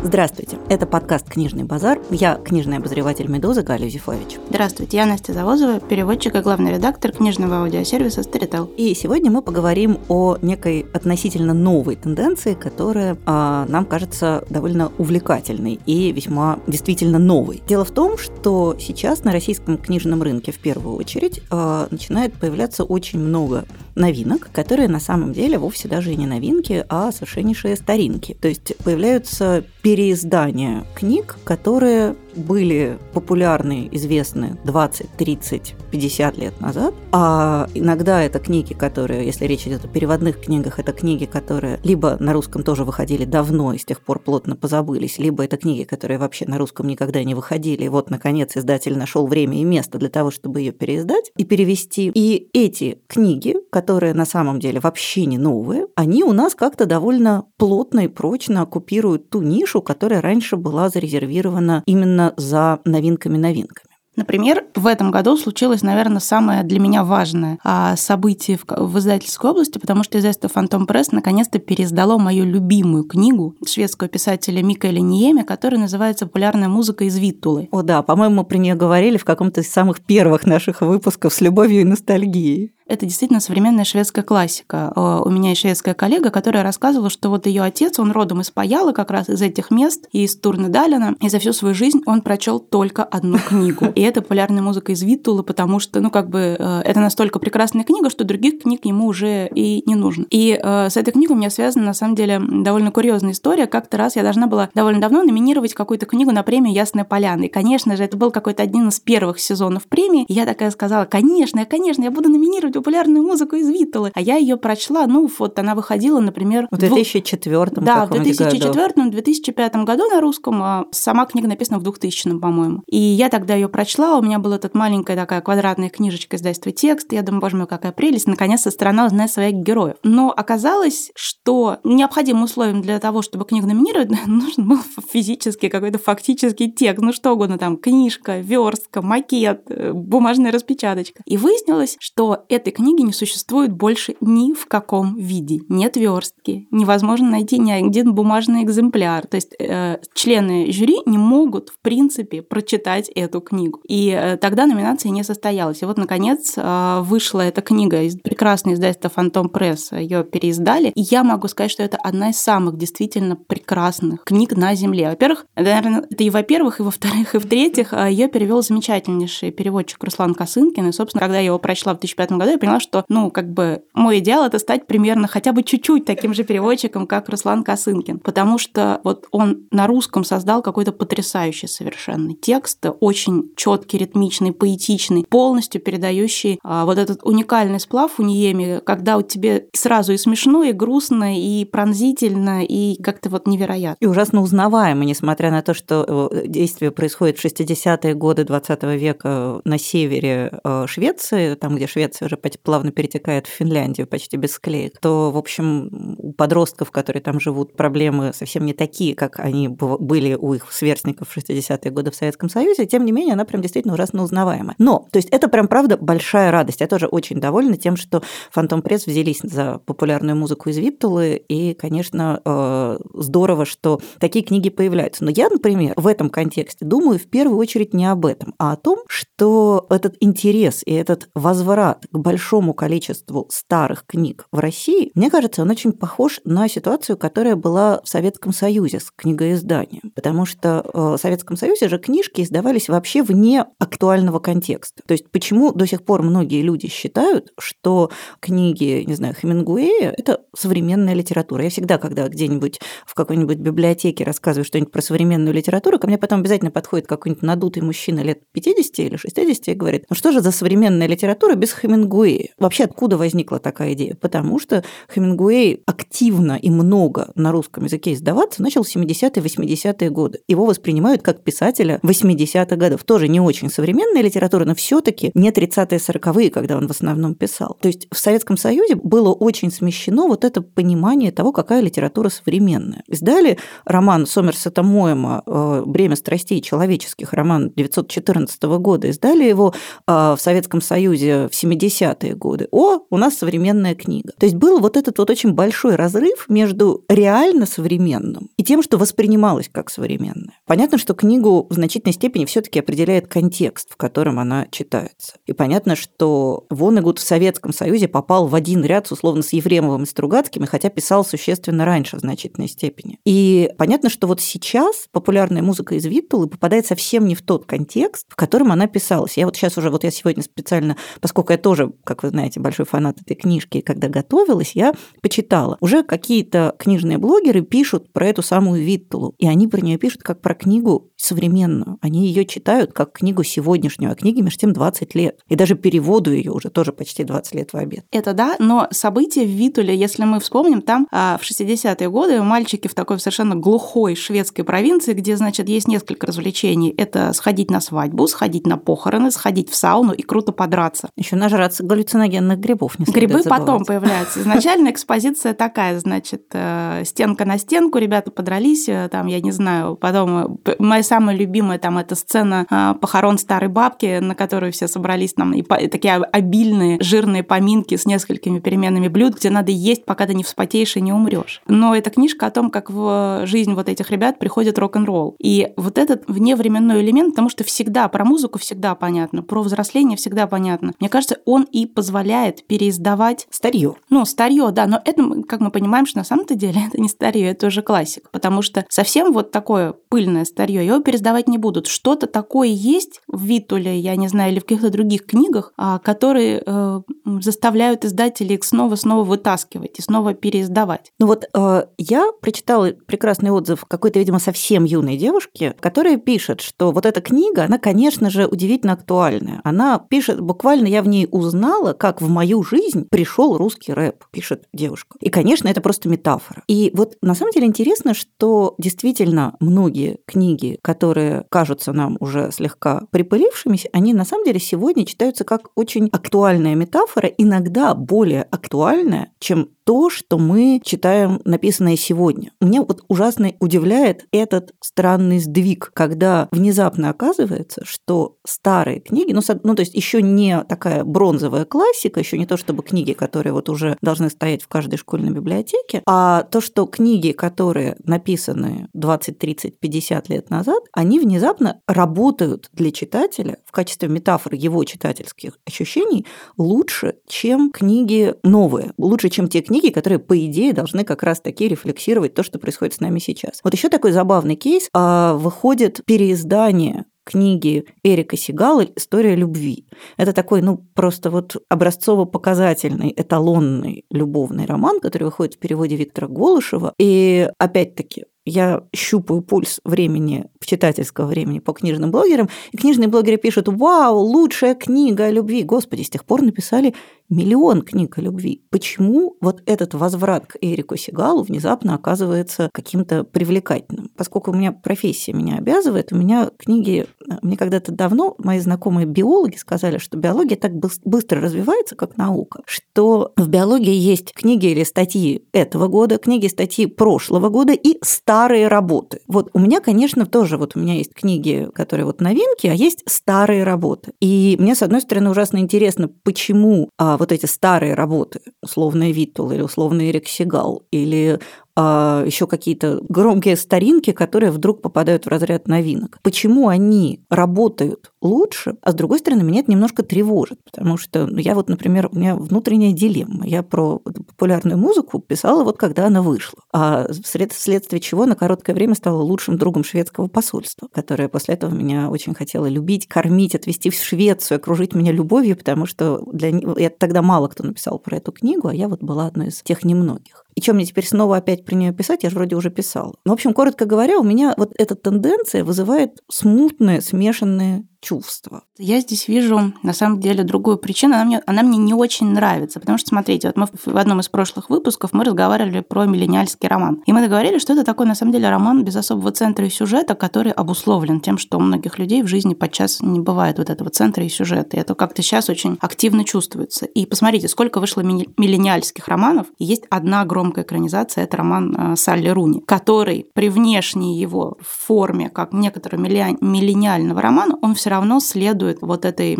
Здравствуйте, это подкаст «Книжный базар». Я книжный обозреватель «Медузы» Галя Юзефович. Здравствуйте, я Настя Завозова, переводчик и главный редактор книжного аудиосервиса Storytel. И сегодня мы поговорим о некой относительно новой тенденции, которая а, нам кажется довольно увлекательной и весьма действительно новой. Дело в том, что сейчас на российском книжном рынке в первую очередь а, начинает появляться очень много новинок, которые на самом деле вовсе даже и не новинки, а совершеннейшие старинки. То есть появляются переиздания книг, которые были популярны, известны 20, 30, 50 лет назад, а иногда это книги, которые, если речь идет о переводных книгах, это книги, которые либо на русском тоже выходили давно и с тех пор плотно позабылись, либо это книги, которые вообще на русском никогда не выходили. И вот, наконец, издатель нашел время и место для того, чтобы ее переиздать и перевести. И эти книги, которые на самом деле вообще не новые, они у нас как-то довольно плотно и прочно оккупируют ту нишу, которая раньше была зарезервирована именно за новинками-новинками. Например, в этом году случилось, наверное, самое для меня важное а, событие в, в издательской области, потому что издательство «Фантом Пресс» наконец-то переиздало мою любимую книгу шведского писателя Микаэля Ниеми, которая называется «Популярная музыка из Виттулы». О да, по-моему, мы про нее говорили в каком-то из самых первых наших выпусков с любовью и ностальгией это действительно современная шведская классика. Э, у меня есть шведская коллега, которая рассказывала, что вот ее отец, он родом из Паяла, как раз из этих мест, и из Турнедалина, и за всю свою жизнь он прочел только одну книгу. И это популярная музыка из Виттулы, потому что, ну, как бы, э, это настолько прекрасная книга, что других книг ему уже и не нужно. И э, с этой книгой у меня связана, на самом деле, довольно курьезная история. Как-то раз я должна была довольно давно номинировать какую-то книгу на премию «Ясная поляна». И, конечно же, это был какой-то один из первых сезонов премии. И я такая сказала, конечно, конечно, я буду номинировать популярную музыку из Виттелы. А я ее прочла, ну, вот она выходила, например... В 2004 двух... Да, в 2004-2005 году на русском. А сама книга написана в 2000 по-моему. И я тогда ее прочла, у меня была эта маленькая такая квадратная книжечка издательства «Текст». Я думаю, боже мой, какая прелесть, наконец-то страна узнает своих героев. Но оказалось, что необходимым условием для того, чтобы книгу номинировать, нужен был физический какой-то фактический текст, ну что угодно там, книжка, верстка, макет, э, бумажная распечаточка. И выяснилось, что этой книги не существует больше ни в каком виде. Нет верстки, невозможно найти ни один бумажный экземпляр. То есть э, члены жюри не могут, в принципе, прочитать эту книгу. И э, тогда номинация не состоялась. И вот, наконец, э, вышла эта книга из прекрасной издательства Фантом Пресс. Ее переиздали. И я могу сказать, что это одна из самых действительно прекрасных книг на Земле. Во-первых, наверное, это и во-первых, и во-вторых, и в-третьих, э, ее перевел замечательнейший переводчик Руслан Косынкин. И, собственно, когда я его прочла в 2005 году, я поняла, что что, ну, как бы мой идеал это стать примерно хотя бы чуть-чуть таким же переводчиком, как Руслан Косынкин, потому что вот он на русском создал какой-то потрясающий совершенно текст, очень четкий, ритмичный, поэтичный, полностью передающий а, вот этот уникальный сплав у Ниеми, когда у тебя сразу и смешно, и грустно, и пронзительно, и как-то вот невероятно. И ужасно узнаваемо, несмотря на то, что э, действие происходит в 60-е годы 20 века на севере э, Швеции, там, где Швеция уже плавно перетекает в Финляндию почти без склеек, то, в общем, у подростков, которые там живут, проблемы совсем не такие, как они были у их сверстников в 60-е годы в Советском Союзе, тем не менее, она прям действительно ужасно узнаваема. Но, то есть это прям, правда, большая радость. Я тоже очень довольна тем, что Фантом Пресс взялись за популярную музыку из Виптулы, и, конечно, э, здорово, что такие книги появляются. Но я, например, в этом контексте думаю в первую очередь не об этом, а о том, что этот интерес и этот возврат к большому количеству старых книг в России, мне кажется, он очень похож на ситуацию, которая была в Советском Союзе с книгоизданием. Потому что э, в Советском Союзе же книжки издавались вообще вне актуального контекста. То есть почему до сих пор многие люди считают, что книги, не знаю, Хемингуэя – это современная литература. Я всегда, когда где-нибудь в какой-нибудь библиотеке рассказываю что-нибудь про современную литературу, ко мне потом обязательно подходит какой-нибудь надутый мужчина лет 50 или 60 и говорит, ну что же за современная литература без Хемингуэя? Вообще откуда возникла такая идея? Потому что Хемингуэй активно и много на русском языке издаваться начал в 70-е, 80-е годы. Его воспринимают как писателя 80-х годов. Тоже не очень современная литература, но все таки не 30-е, 40-е, когда он в основном писал. То есть в Советском Союзе было очень смещено вот это понимание того, какая литература современная. Издали роман Сомерсета Моэма э, «Бремя страстей человеческих», роман 1914 года. Издали его э, в Советском Союзе в 70 60-е годы. О, у нас современная книга. То есть был вот этот вот очень большой разрыв между реально современным и тем, что воспринималось как современное. Понятно, что книгу в значительной степени все-таки определяет контекст, в котором она читается. И понятно, что Вонегуд в Советском Союзе попал в один ряд условно с Ефремовым и Стругацким, хотя писал существенно раньше в значительной степени. И понятно, что вот сейчас популярная музыка из Виттулы попадает совсем не в тот контекст, в котором она писалась. Я вот сейчас уже, вот я сегодня специально, поскольку я тоже, как вы знаете, большой фанат этой книжки, когда готовилась, я почитала. Уже какие-то книжные блогеры пишут про эту самую Виттулу, и они про нее пишут как про книгу современную. Они ее читают как книгу сегодняшнюю, а книге между тем 20 лет. И даже переводу ее уже тоже почти 20 лет в обед. Это да, но события в Витуле, если мы вспомним, там а, в 60-е годы мальчики в такой совершенно глухой шведской провинции, где, значит, есть несколько развлечений. Это сходить на свадьбу, сходить на похороны, сходить в сауну и круто подраться. Еще нажраться галлюциногенных грибов. Не Грибы потом появляются. Изначально экспозиция такая, значит, э, стенка на стенку, ребята подрались, э, там, я не знаю, потом э, моя самая любимая там эта сцена похорон старой бабки, на которую все собрались там, и такие обильные жирные поминки с несколькими переменными блюд, где надо есть, пока ты не вспотеешь и не умрешь. Но это книжка о том, как в жизнь вот этих ребят приходит рок-н-ролл. И вот этот вневременной элемент, потому что всегда про музыку всегда понятно, про взросление всегда понятно. Мне кажется, он и позволяет переиздавать старье. Ну, старье, да, но это, как мы понимаем, что на самом-то деле это не старье, это уже классик, потому что совсем вот такое пыльное старье его пересдавать не будут. Что-то такое есть в Витуле, я не знаю, или в каких-то других книгах, а, которые э, заставляют издателей их снова-снова вытаскивать и снова переиздавать. Ну вот э, я прочитала прекрасный отзыв какой-то, видимо, совсем юной девушки, которая пишет, что вот эта книга, она, конечно же, удивительно актуальная. Она пишет, буквально я в ней узнала, как в мою жизнь пришел русский рэп, пишет девушка. И, конечно, это просто метафора. И вот на самом деле интересно, что действительно многие книги, которые кажутся нам уже слегка припылившимися, они на самом деле сегодня читаются как очень актуальная метафора, иногда более актуальная, чем то, что мы читаем написанное сегодня. Меня вот ужасно удивляет этот странный сдвиг, когда внезапно оказывается, что старые книги, ну, ну то есть еще не такая бронзовая классика, еще не то, чтобы книги, которые вот уже должны стоять в каждой школьной библиотеке, а то, что книги, которые написаны 20, 30, 50 лет назад, они внезапно работают для читателя в качестве метафоры его читательских ощущений лучше, чем книги новые, лучше, чем те книги, которые, по идее, должны как раз-таки рефлексировать то, что происходит с нами сейчас. Вот еще такой забавный кейс. А, выходит переиздание книги Эрика Сигала «История любви». Это такой, ну, просто вот образцово-показательный, эталонный любовный роман, который выходит в переводе Виктора Голышева. И опять-таки, я щупаю пульс времени, читательского времени по книжным блогерам, и книжные блогеры пишут «Вау, лучшая книга о любви!» Господи, с тех пор написали миллион книг о любви. Почему вот этот возврат к Эрику Сигалу внезапно оказывается каким-то привлекательным? Поскольку у меня профессия меня обязывает, у меня книги... Мне когда-то давно мои знакомые биологи сказали, что биология так быстро развивается, как наука, что в биологии есть книги или статьи этого года, книги, статьи прошлого года и старые работы. Вот у меня, конечно, тоже вот у меня есть книги, которые вот новинки, а есть старые работы. И мне, с одной стороны, ужасно интересно, почему а, вот эти старые работы, условный Виттул или условный Эрик Сигал, или еще какие-то громкие старинки, которые вдруг попадают в разряд новинок. Почему они работают лучше, а с другой стороны, меня это немножко тревожит, потому что ну, я вот, например, у меня внутренняя дилемма. Я про популярную музыку писала вот когда она вышла, а вследствие чего на короткое время стала лучшим другом шведского посольства, которое после этого меня очень хотело любить, кормить, отвезти в Швецию, окружить меня любовью, потому что для... я тогда мало кто написал про эту книгу, а я вот была одной из тех немногих. И что мне теперь снова опять про нее писать? Я же вроде уже писала. Ну, в общем, коротко говоря, у меня вот эта тенденция вызывает смутные, смешанные чувства. Я здесь вижу, на самом деле, другую причину. Она мне, она мне не очень нравится, потому что, смотрите, вот мы в одном из прошлых выпусков мы разговаривали про миллениальский роман. И мы договорились, что это такой, на самом деле, роман без особого центра и сюжета, который обусловлен тем, что у многих людей в жизни подчас не бывает вот этого центра и сюжета. И это как-то сейчас очень активно чувствуется. И посмотрите, сколько вышло миллениальских романов, и есть одна громкая экранизация, это роман э, Салли Руни, который при внешней его форме, как некоторого миллениального романа, он все все равно следует вот этой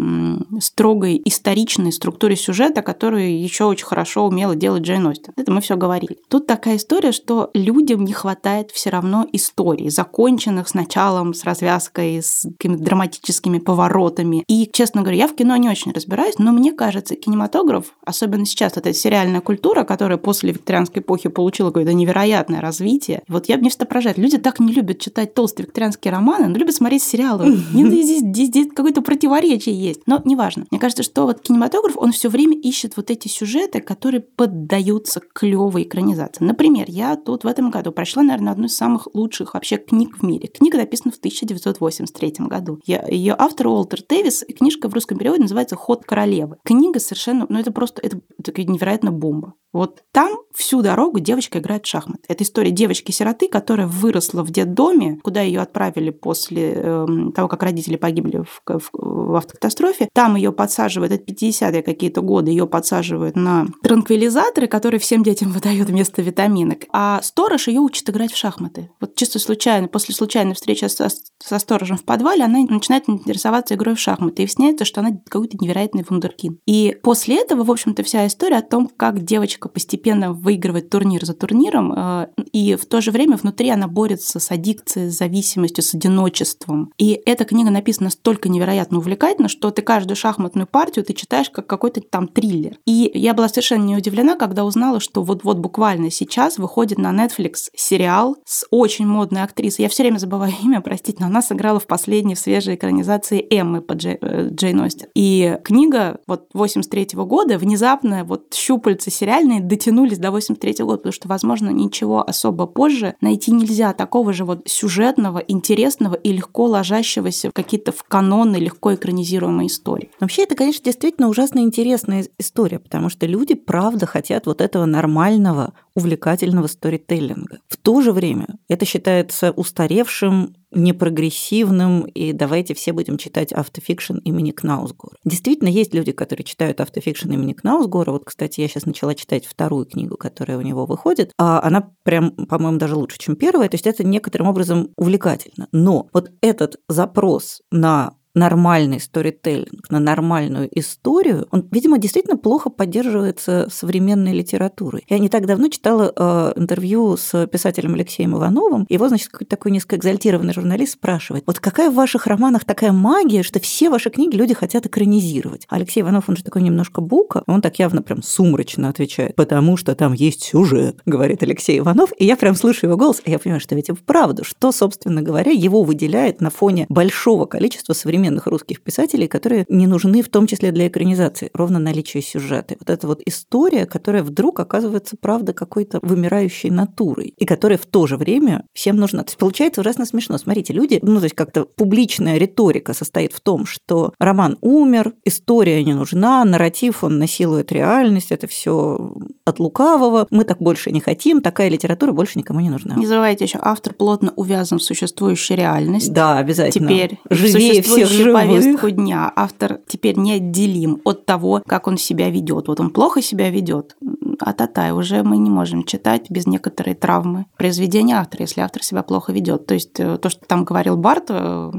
строгой историчной структуре сюжета, которую еще очень хорошо умела делать Джейн Остин. Это мы все говорили. Тут такая история, что людям не хватает все равно историй, законченных с началом, с развязкой, с какими-то драматическими поворотами. И, честно говоря, я в кино не очень разбираюсь, но мне кажется, кинематограф, особенно сейчас, вот эта сериальная культура, которая после викторианской эпохи получила какое-то невероятное развитие. Вот я мне всегда поражает. Люди так не любят читать толстые викторианские романы, но любят смотреть сериалы. Здесь, здесь, здесь какое-то противоречие есть. Но неважно. Мне кажется, что вот кинематограф, он все время ищет вот эти сюжеты, которые поддаются клевой экранизации. Например, я тут в этом году прочла, наверное, одну из самых лучших вообще книг в мире. Книга написана в 1983 году. Ее автор Уолтер Тевис, книжка в русском переводе называется «Ход королевы». Книга совершенно, ну это просто, это, это невероятно бомба. Вот там всю дорогу девочка играет в шахматы. Это история девочки-сироты, которая выросла в детдоме, куда ее отправили после э, того, как родители погибли в, в, в автокатастрофе. Там ее подсаживают, это 50-е какие-то годы, ее подсаживают на транквилизаторы, которые всем детям выдают вместо витаминок. А сторож ее учит играть в шахматы. Вот чисто случайно, после случайной встречи со, со сторожем в подвале, она начинает интересоваться игрой в шахматы. И выясняется, что она какой-то невероятный вундеркин. И после этого, в общем-то, вся история о том, как девочка постепенно выигрывает турнир за турниром, э, и в то же время внутри она борется с аддикцией, с зависимостью, с одиночеством. И эта книга написана настолько невероятно увлекательно, что ты каждую шахматную партию ты читаешь как какой-то там триллер. И я была совершенно не удивлена, когда узнала, что вот-вот буквально сейчас выходит на Netflix сериал с очень модной актрисой. Я все время забываю имя, простите, но она сыграла в последней в свежей экранизации Эммы по Джей, э, Джейн Остин. И книга вот 83 -го года внезапно вот щупальца сериальные дотянулись до 83 года, потому что, возможно, ничего особо позже найти нельзя такого же вот сюжетного, интересного и легко ложащегося в какие-то в каноны легко экранизируемой истории. Вообще, это, конечно, действительно ужасно интересная история, потому что люди, правда, хотят вот этого нормального, увлекательного сторителлинга. В то же время это считается устаревшим непрогрессивным, и давайте все будем читать автофикшн имени Кнаусгора. Действительно, есть люди, которые читают автофикшн имени Кнаусгора. Вот, кстати, я сейчас начала читать вторую книгу, которая у него выходит. А она прям, по-моему, даже лучше, чем первая. То есть это некоторым образом увлекательно. Но вот этот запрос на нормальный сторителлинг, на нормальную историю, он, видимо, действительно плохо поддерживается современной литературой. Я не так давно читала э, интервью с писателем Алексеем Ивановым. Его, значит, какой-то такой несколько экзальтированный журналист спрашивает, вот какая в ваших романах такая магия, что все ваши книги люди хотят экранизировать? Алексей Иванов, он же такой немножко бука, он так явно прям сумрачно отвечает, потому что там есть сюжет, говорит Алексей Иванов, и я прям слышу его голос, и я понимаю, что ведь вправду, что, собственно говоря, его выделяет на фоне большого количества современных современных русских писателей, которые не нужны в том числе для экранизации, ровно наличие сюжета. Вот эта вот история, которая вдруг оказывается, правда, какой-то вымирающей натурой, и которая в то же время всем нужна. То есть получается ужасно смешно. Смотрите, люди, ну, то есть как-то публичная риторика состоит в том, что роман умер, история не нужна, нарратив, он насилует реальность, это все от лукавого, мы так больше не хотим, такая литература больше никому не нужна. Не забывайте еще, автор плотно увязан в существующую реальность. Да, обязательно. Теперь живее всех живых. повестку дня. Автор теперь неотделим от того, как он себя ведет. Вот он плохо себя ведет, а татай уже мы не можем читать без некоторой травмы произведения автора, если автор себя плохо ведет. То есть э, то, что там говорил Барт э,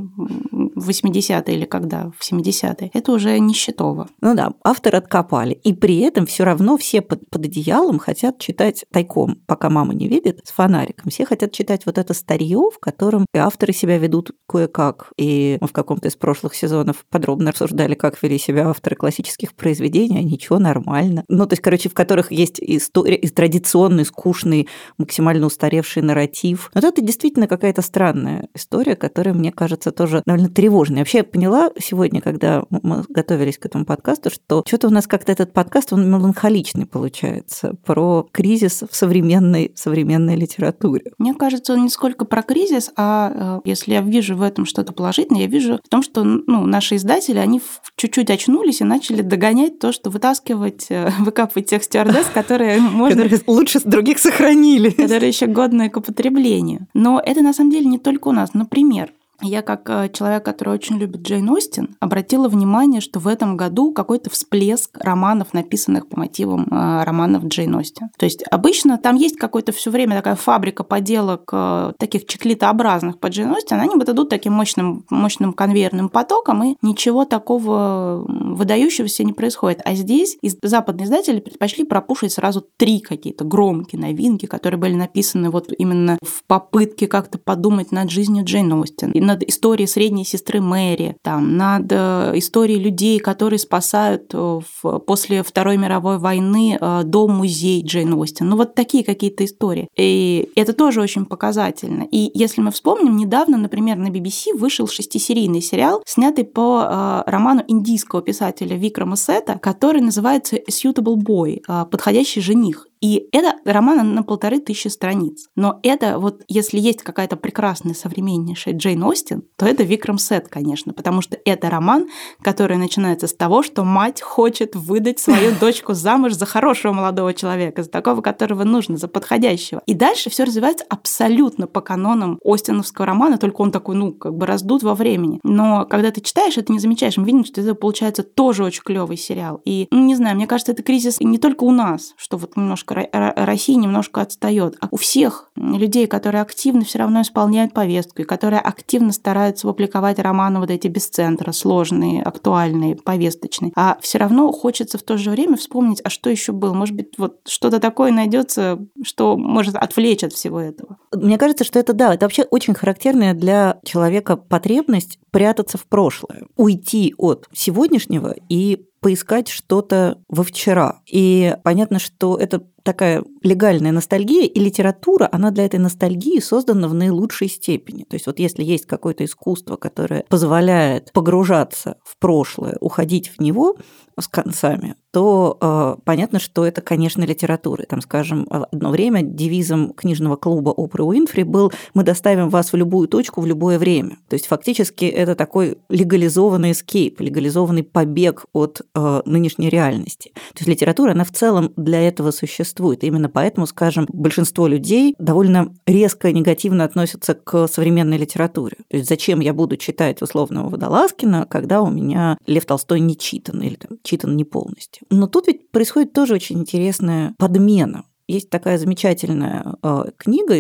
в 80-е или когда, в 70-е, это уже нищетово. Ну да, автор откопали. И при этом все равно все под, под одеялом хотят читать тайком, пока мама не видит, с фонариком. Все хотят читать вот это старье, в котором авторы себя ведут кое-как. И мы в каком-то из прошлых сезонов подробно обсуждали, как вели себя авторы классических произведений, а ничего, нормально. Ну, то есть, короче, в которых есть история, и традиционный, скучный, максимально устаревший нарратив. Но это действительно какая-то странная история, которая, мне кажется, тоже довольно тревожная. Вообще, я поняла сегодня, когда мы готовились к этому подкасту, что что-то у нас как-то этот подкаст, он меланхоличный получается, про кризис в современной, современной литературе. Мне кажется, он не сколько про кризис, а э, если я вижу в этом что-то положительное, я вижу в том, что ну, наши издатели, они чуть-чуть очнулись и начали догонять то, что вытаскивать, э, выкапывать тех стюардесс, которые можно... Лучше других сохранили. Которые еще годные к употреблению. Но это на самом деле не только у нас. Например, Я как э, человек, который очень любит Джейн Остин, обратила внимание, что в этом году какой-то всплеск романов, написанных по мотивам э, романов Джейн Остин. То есть обычно там есть какое-то все время такая фабрика поделок э, таких чеклитообразных по Джейн Остин, они вот идут таким мощным, мощным конвейерным потоком, и ничего такого выдающегося не происходит. А здесь западные издатели предпочли пропушить сразу три какие-то громкие новинки, которые были написаны вот именно в попытке как-то подумать над жизнью Джейн Остин, и над историей средней сестры Мэри, там, над э, историей людей, которые спасают э, в, после Второй мировой войны э, дом-музей Джейн Остин. Ну вот такие какие-то истории. И это тоже очень показательно. И если мы вспомним, недавно, например, на BBC вышел шестисерийный сериал, снятый по роману индийского писателя Викрама Сета, который называется «Suitable Boy», «Подходящий жених». И это роман на полторы тысячи страниц. Но это вот, если есть какая-то прекрасная современнейшая Джейн Остин, то это Викрам Сет, конечно, потому что это роман, который начинается с того, что мать хочет выдать свою дочку замуж за хорошего молодого человека, за такого, которого нужно, за подходящего. И дальше все развивается абсолютно по канонам Остиновского романа, только он такой, ну, как бы раздут во времени. Но когда ты читаешь, это не замечаешь, мы видим, что это получается тоже очень клевый сериал. И, ну, не знаю, мне кажется, это кризис не только у нас, что вот немножко немножко, Россия немножко отстает. А у всех людей, которые активно все равно исполняют повестку, и которые активно стараются публиковать романы вот эти без центра, сложные, актуальные, повесточные. А все равно хочется в то же время вспомнить, а что еще было? Может быть, вот что-то такое найдется, что может отвлечь от всего этого. Мне кажется, что это да, это вообще очень характерная для человека потребность прятаться в прошлое, уйти от сегодняшнего и поискать что-то во вчера. И понятно, что это такая легальная ностальгия, и литература, она для этой ностальгии создана в наилучшей степени. То есть вот если есть какое-то искусство, которое позволяет погружаться в прошлое, уходить в него с концами, то э, понятно, что это, конечно, литература. Там, скажем, одно время девизом книжного клуба Опры Уинфри был «Мы доставим вас в любую точку в любое время». То есть фактически это такой легализованный эскейп, легализованный побег от э, нынешней реальности. То есть литература, она в целом для этого существует. Именно поэтому, скажем, большинство людей довольно резко негативно относятся к современной литературе. То есть зачем я буду читать условного Водолазкина, когда у меня Лев Толстой не читан или там, читан не полностью. Но тут ведь происходит тоже очень интересная подмена. Есть такая замечательная э, книга,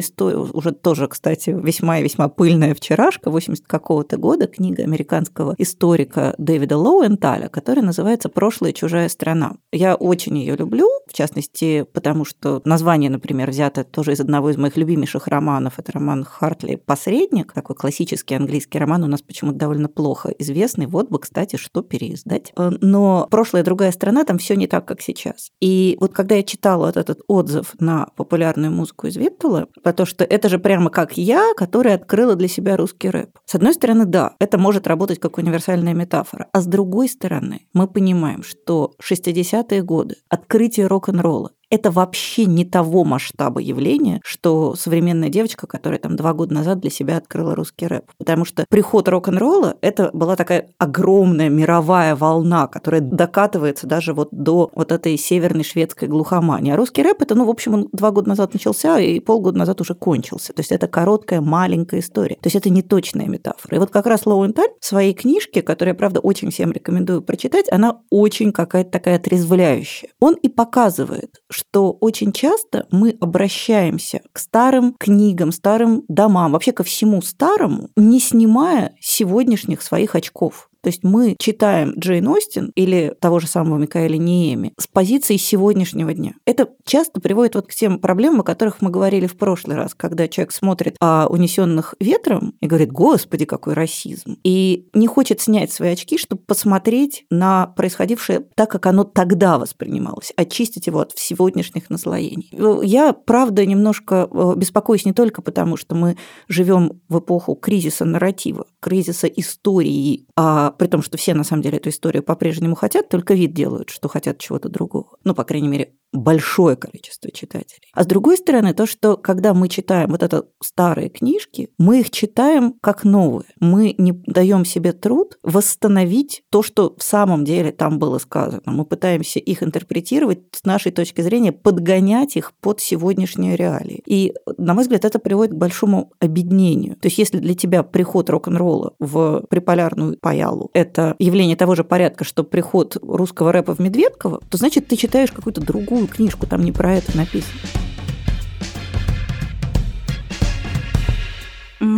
уже тоже, кстати, весьма и весьма пыльная вчерашка, 80 какого-то года, книга американского историка Дэвида Лоуэнталя, которая называется «Прошлая чужая страна». Я очень ее люблю, в частности, потому что название, например, взято тоже из одного из моих любимейших романов. Это роман Хартли «Посредник», такой классический английский роман, у нас почему-то довольно плохо известный. Вот бы, кстати, что переиздать. Э, но «Прошлая другая страна», там все не так, как сейчас. И вот когда я читала вот этот отзыв отзыв на популярную музыку из Виптула, потому что это же прямо как я, которая открыла для себя русский рэп. С одной стороны, да, это может работать как универсальная метафора, а с другой стороны, мы понимаем, что 60-е годы, открытие рок-н-ролла, это вообще не того масштаба явления, что современная девочка, которая там два года назад для себя открыла русский рэп. Потому что приход рок-н-ролла – это была такая огромная мировая волна, которая докатывается даже вот до вот этой северной шведской глухомании. А русский рэп – это, ну, в общем, он два года назад начался и полгода назад уже кончился. То есть это короткая, маленькая история. То есть это не точная метафора. И вот как раз Лоуэнталь в своей книжке, которую я, правда, очень всем рекомендую прочитать, она очень какая-то такая отрезвляющая. Он и показывает, что очень часто мы обращаемся к старым книгам, старым домам, вообще ко всему старому, не снимая сегодняшних своих очков. То есть мы читаем Джейн Остин или того же самого Микаэля Ниеми с позиции сегодняшнего дня. Это часто приводит вот к тем проблемам, о которых мы говорили в прошлый раз, когда человек смотрит о унесенных ветром и говорит, господи, какой расизм. И не хочет снять свои очки, чтобы посмотреть на происходившее так, как оно тогда воспринималось, очистить его от сегодняшних наслоений. Я, правда, немножко э, беспокоюсь не только потому, что мы живем в эпоху кризиса нарратива, кризиса истории, а при том, что все на самом деле эту историю по-прежнему хотят, только вид делают, что хотят чего-то другого. Ну, по крайней мере, большое количество читателей. А с другой стороны, то, что когда мы читаем вот это старые книжки, мы их читаем как новые. Мы не даем себе труд восстановить то, что в самом деле там было сказано. Мы пытаемся их интерпретировать с нашей точки зрения, подгонять их под сегодняшние реалии. И, на мой взгляд, это приводит к большому обеднению. То есть, если для тебя приход рок-н-ролла в приполярную паялу – это явление того же порядка, что приход русского рэпа в Медведково, то значит, ты читаешь какую-то другую книжку, там не про это написано.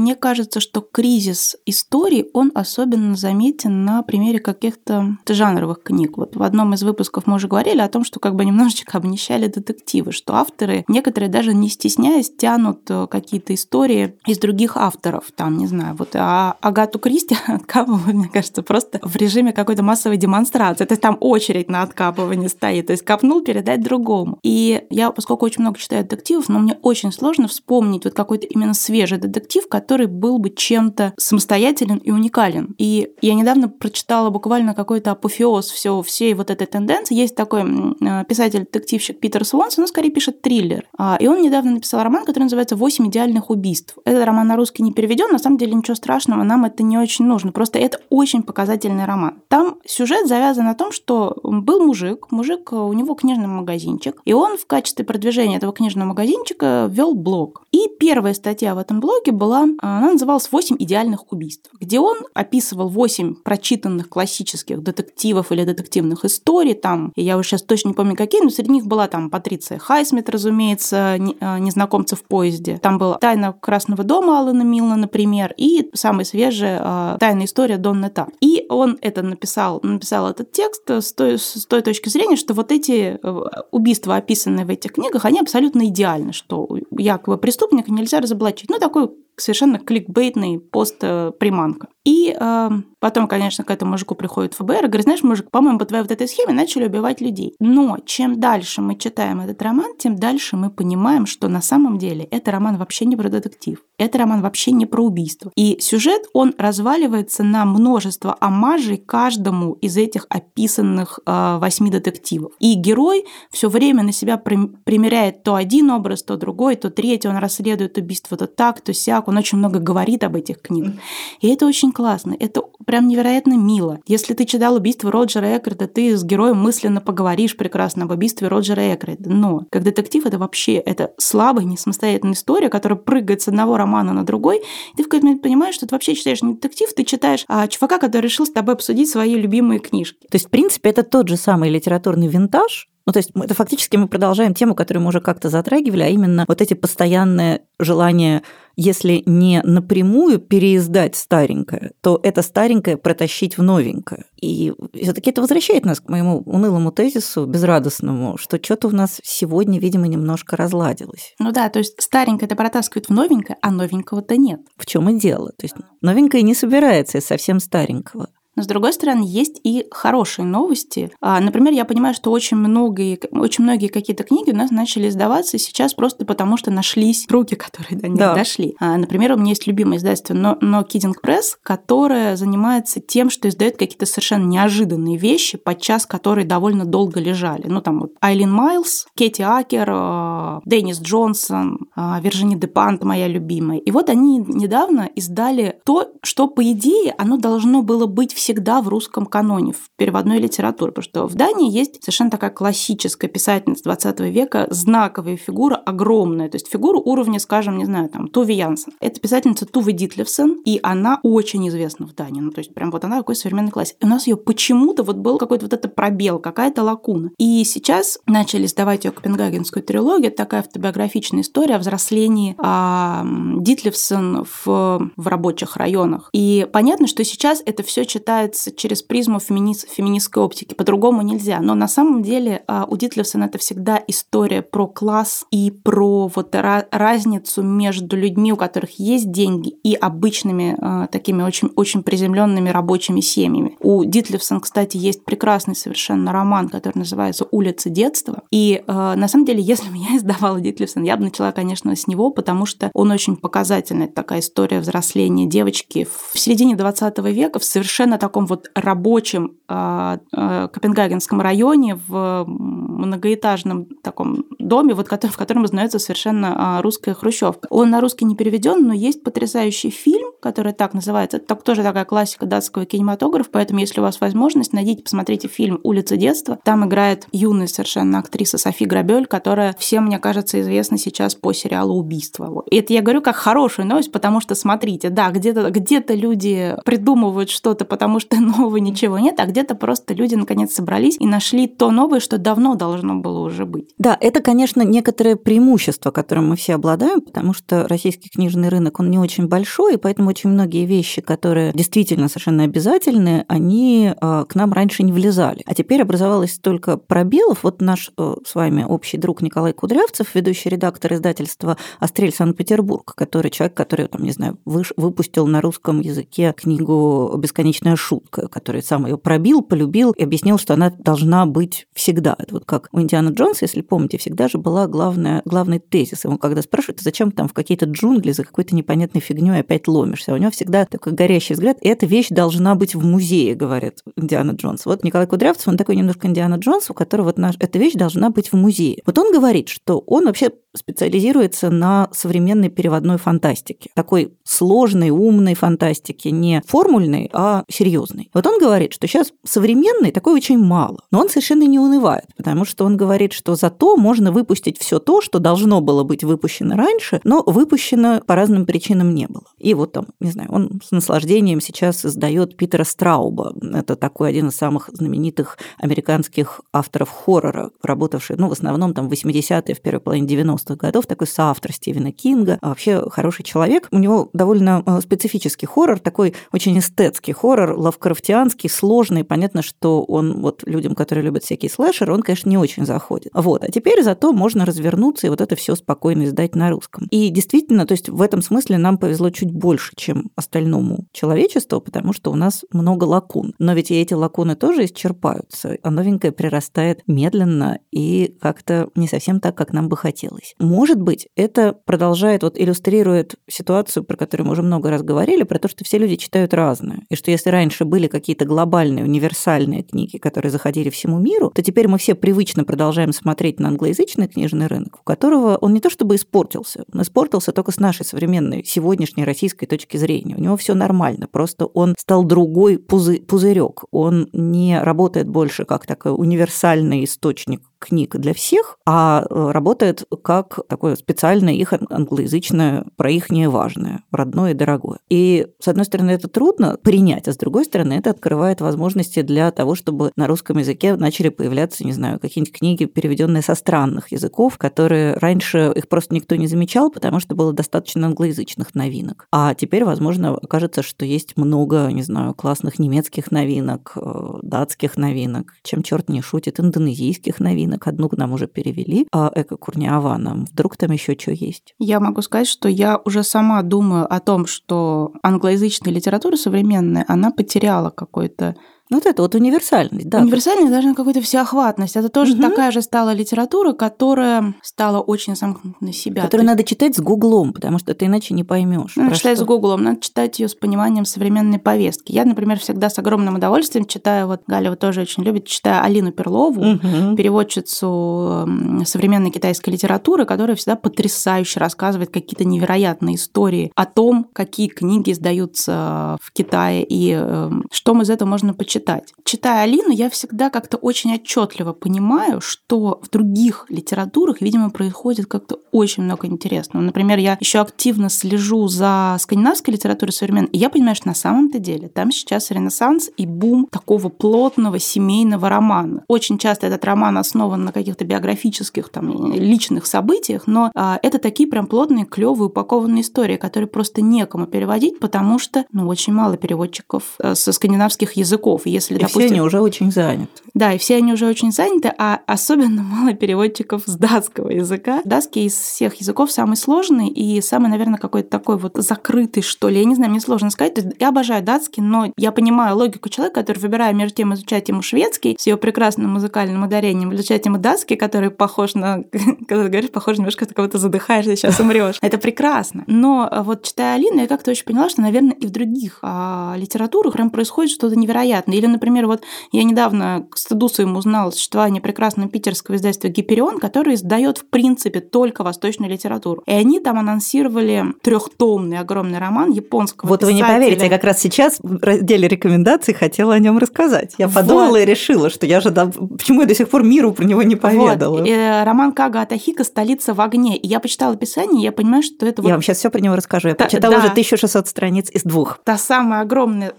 Мне кажется, что кризис истории, он особенно заметен на примере каких-то жанровых книг. Вот в одном из выпусков мы уже говорили о том, что как бы немножечко обнищали детективы, что авторы, некоторые даже не стесняясь, тянут э, какие-то истории из других авторов. Там, не знаю, вот а Агату Кристи откапывают, мне кажется, просто в режиме какой-то массовой демонстрации. То есть там очередь на откапывание стоит. То есть копнул передать другому. И я, поскольку очень много читаю детективов, но мне очень сложно вспомнить вот какой-то именно свежий детектив, который был бы чем-то самостоятелен и уникален. И я недавно прочитала буквально какой-то апофеоз всего, всей вот этой тенденции. Есть такой э, писатель-детективщик Питер Свонсон, он скорее пишет триллер. А, и он недавно написал роман, который называется «Восемь идеальных убийств». Этот роман на русский не переведен, на самом деле ничего страшного, нам это не очень нужно. Просто это очень показательный роман. Там сюжет завязан на том, что был мужик, мужик, у него книжный магазинчик, и он в качестве продвижения этого книжного магазинчика вел блог. И первая статья в этом блоге была она называлась «Восемь идеальных убийств», где он описывал восемь прочитанных классических детективов или детективных историй, там, я уже сейчас точно не помню какие, но среди них была там Патриция Хайсмит, разумеется, а, «Незнакомцы в поезде», там была «Тайна Красного дома» Алана Милна, например, и самая свежая а, «Тайная история Донны Тар». И он это написал, написал этот текст с той, с той точки зрения, что вот эти э, убийства, описанные в этих книгах, они абсолютно идеальны, что якобы преступника нельзя разоблачить. Ну, такой совершенно кликбейтный пост-приманка. И э, потом, конечно, к этому мужику приходит ФБР и говорит, знаешь, мужик, по-моему, по твоей вот этой схеме начали убивать людей. Но чем дальше мы читаем этот роман, тем дальше мы понимаем, что на самом деле это роман вообще не про детектив. Это роман вообще не про убийство. И сюжет, он разваливается на множество омажей каждому из этих описанных э, восьми детективов. И герой все время на себя примеряет то один образ, то другой, то третий. Он расследует убийство то так, то сяк. Он очень много говорит об этих книгах. И это очень классно. Это прям невероятно мило. Если ты читал убийство Роджера Эккарда, ты с героем мысленно поговоришь прекрасно об убийстве Роджера Эккарда. Но как детектив это вообще это слабая, не самостоятельная история, которая прыгает с одного романа на другой. И ты в какой-то момент понимаешь, что ты вообще читаешь не детектив, ты читаешь а, чувака, который решил с тобой обсудить свои любимые книжки. То есть, в принципе, это тот же самый литературный винтаж, ну, то есть это фактически мы продолжаем тему, которую мы уже как-то затрагивали, а именно вот эти постоянные желания, если не напрямую переиздать старенькое, то это старенькое протащить в новенькое. И все-таки это возвращает нас к моему унылому тезису, безрадостному, что что-то у нас сегодня, видимо, немножко разладилось. Ну да, то есть старенькое это протаскивает в новенькое, а новенького-то нет. В чем и дело. То есть новенькое не собирается из совсем старенького. Но с другой стороны, есть и хорошие новости. А, например, я понимаю, что очень многие, очень многие какие-то книги у нас начали издаваться сейчас просто потому, что нашлись руки, которые до них да. дошли. А, например, у меня есть любимое издательство No, no Kidding Press, которое занимается тем, что издает какие-то совершенно неожиданные вещи, подчас которые довольно долго лежали. Ну, там вот Айлин Майлз, Кэти Акер, а, Деннис Джонсон, Вирджини Депант, моя любимая. И вот они недавно издали то, что, по идее, оно должно было быть всегда в русском каноне, в переводной литературе, потому что в Дании есть совершенно такая классическая писательница 20 века, знаковая фигура, огромная, то есть фигура уровня, скажем, не знаю, там, Туви Янсен. Это писательница Туве Дитлевсен, и она очень известна в Дании, ну, то есть прям вот она такой современный классик. И у нас ее почему-то вот был какой-то вот это пробел, какая-то лакуна. И сейчас начали сдавать ее Копенгагенскую трилогию, такая автобиографичная история о взрослении а, Дитлевсен в, в рабочих районах. И понятно, что сейчас это все читается читается через призму феминист, феминистской оптики. По-другому нельзя. Но на самом деле а, у Дитлевсона это всегда история про класс и про вот разницу между людьми, у которых есть деньги, и обычными а, такими очень, очень приземленными рабочими семьями. У Дитлевсона, кстати, есть прекрасный совершенно роман, который называется «Улица детства». И а, на самом деле, если бы я издавала Дитлевсон, я бы начала, конечно, с него, потому что он очень показательный. Это такая история взросления девочки в середине 20 века в совершенно таком вот рабочем э, э, Копенгагенском районе в многоэтажном таком доме, вот, в котором узнается совершенно э, русская хрущевка. Он на русский не переведен, но есть потрясающий фильм, который так называется. Это тоже такая классика датского кинематографа, поэтому если у вас возможность, найдите, посмотрите фильм «Улица детства». Там играет юная совершенно актриса Софи Грабель, которая всем, мне кажется, известна сейчас по сериалу «Убийство». И это я говорю как хорошую новость, потому что, смотрите, да, где-то где люди придумывают что-то, потому что нового ничего нет, а где-то просто люди наконец собрались и нашли то новое, что давно должно было уже быть. Да, это, конечно, некоторое преимущество, которым мы все обладаем, потому что российский книжный рынок, он не очень большой, и поэтому очень многие вещи, которые действительно совершенно обязательны, они э, к нам раньше не влезали. А теперь образовалось столько пробелов. Вот наш э, с вами общий друг Николай Кудрявцев, ведущий редактор издательства «Астрель Санкт-Петербург», который человек, который, там, не знаю, выпустил на русском языке книгу «Бесконечная шутка», который сам ее пробил, полюбил и объяснил, что она должна быть всегда. Это вот как у Индиана Джонса, если помните, всегда же была главная, главный тезис. Ему когда спрашивают, зачем там в какие-то джунгли за какой-то непонятной фигней опять ломишься? У него всегда такой горящий взгляд, и эта вещь должна быть в музее, говорит Индиана Джонс. Вот Николай Кудрявцев, он такой немножко Индиана Джонс, у которого вот наш, эта вещь должна быть в музее. Вот он говорит, что он вообще специализируется на современной переводной фантастике. Такой сложной, умной фантастике, не формульной, а серьезной. Вот он говорит, что сейчас современной такой очень мало. Но он совершенно не унывает, потому что он говорит, что зато можно выпустить все то, что должно было быть выпущено раньше, но выпущено по разным причинам не было. И вот там, не знаю, он с наслаждением сейчас издает Питера Страуба. Это такой один из самых знаменитых американских авторов хоррора, работавший, ну, в основном там в 80-е, в первой половине 90-х годов, такой соавтор Стивена Кинга, а вообще хороший человек. У него довольно э, специфический хоррор, такой очень эстетский хоррор, лавкрафтианский, сложный. Понятно, что он вот людям, которые любят всякие слэшеры, он, конечно, не очень заходит. Вот. А теперь зато можно развернуться и вот это все спокойно издать на русском. И действительно, то есть в этом смысле нам повезло чуть больше, чем остальному человечеству, потому что у нас много лакун. Но ведь и эти лакуны тоже исчерпаются, а новенькое прирастает медленно и как-то не совсем так, как нам бы хотелось. Может быть, это продолжает, вот иллюстрирует ситуацию, про которую мы уже много раз говорили, про то, что все люди читают разное. И что если раньше были какие-то глобальные, универсальные книги, которые заходили всему миру, то теперь мы все привычно продолжаем смотреть на англоязычный книжный рынок, у которого он не то чтобы испортился, он испортился только с нашей современной, сегодняшней российской точки зрения. У него все нормально, просто он стал другой пузырек. Он не работает больше как такой универсальный источник книг для всех, а э, работает как такое специальное их англоязычное, про их важное, родное и дорогое. И, с одной стороны, это трудно принять, а с другой стороны, это открывает возможности для того, чтобы на русском языке начали появляться, не знаю, какие-нибудь книги, переведенные со странных языков, которые раньше их просто никто не замечал, потому что было достаточно англоязычных новинок. А теперь, возможно, окажется, что есть много, не знаю, классных немецких новинок, э, датских новинок, чем черт не шутит, индонезийских новинок, новинок. Одну к нам уже перевели, а Эко Курниава нам. Вдруг там еще что есть? Я могу сказать, что я уже сама думаю о том, что англоязычная литература современная, она потеряла какой-то вот это вот универсальность, да. Универсальность, даже на какую-то всеохватность. Это тоже угу. такая же стала литература, которая стала очень замкнута на себя. Которую надо читать с гуглом, потому что ты иначе не поймешь. Надо читать что. с гуглом, надо читать ее с пониманием современной повестки. Я, например, всегда с огромным удовольствием читаю, вот Галя вот тоже очень любит, читаю Алину Перлову, угу. переводчицу современной китайской литературы, которая всегда потрясающе рассказывает какие-то невероятные истории о том, какие книги издаются в Китае и э, что мы из этого можно почитать читать. Читая Алину, я всегда как-то очень отчетливо понимаю, что в других литературах, видимо, происходит как-то очень много интересного. Например, я еще активно слежу за скандинавской литературой современной, и я понимаю, что на самом-то деле там сейчас ренессанс и бум такого плотного семейного романа. Очень часто этот роман основан на каких-то биографических, там, личных событиях, но а, это такие прям плотные, клевые, упакованные истории, которые просто некому переводить, потому что, ну, очень мало переводчиков а, со скандинавских языков если, и допустим... все они уже очень заняты. Да, и все они уже очень заняты, а особенно мало переводчиков с датского языка. Датский из всех языков самый сложный и самый, наверное, какой-то такой вот закрытый, что ли. Я не знаю, мне сложно сказать. То есть я обожаю датский, но я понимаю логику человека, который, выбирая между тем изучать ему шведский с его прекрасным музыкальным ударением, изучать ему датский, который похож на... Когда ты говоришь, похож немножко, ты кого-то задыхаешься, сейчас умрешь. Это прекрасно. Но вот читая Алину, я как-то очень поняла, что, наверное, и в других а, литературах прям происходит что-то невероятное. Или, например, вот я недавно к стыду своему узнала существование прекрасного питерского издательства «Гиперион», который издает, в принципе, только восточную литературу. И они там анонсировали трехтомный огромный роман японского Вот писателя. вы не поверите, я как раз сейчас в разделе рекомендаций хотела о нем рассказать. Я подумала Вот. и решила, что я же... Почему я до сих пор миру про него не поведала? Вот. И роман Кага Атахика «Столица в огне». И я почитала описание, и я понимаю, что это вот Я вам сейчас все про него расскажу. Я Та- прочитала да. уже 1600 страниц из двух. та самая огромная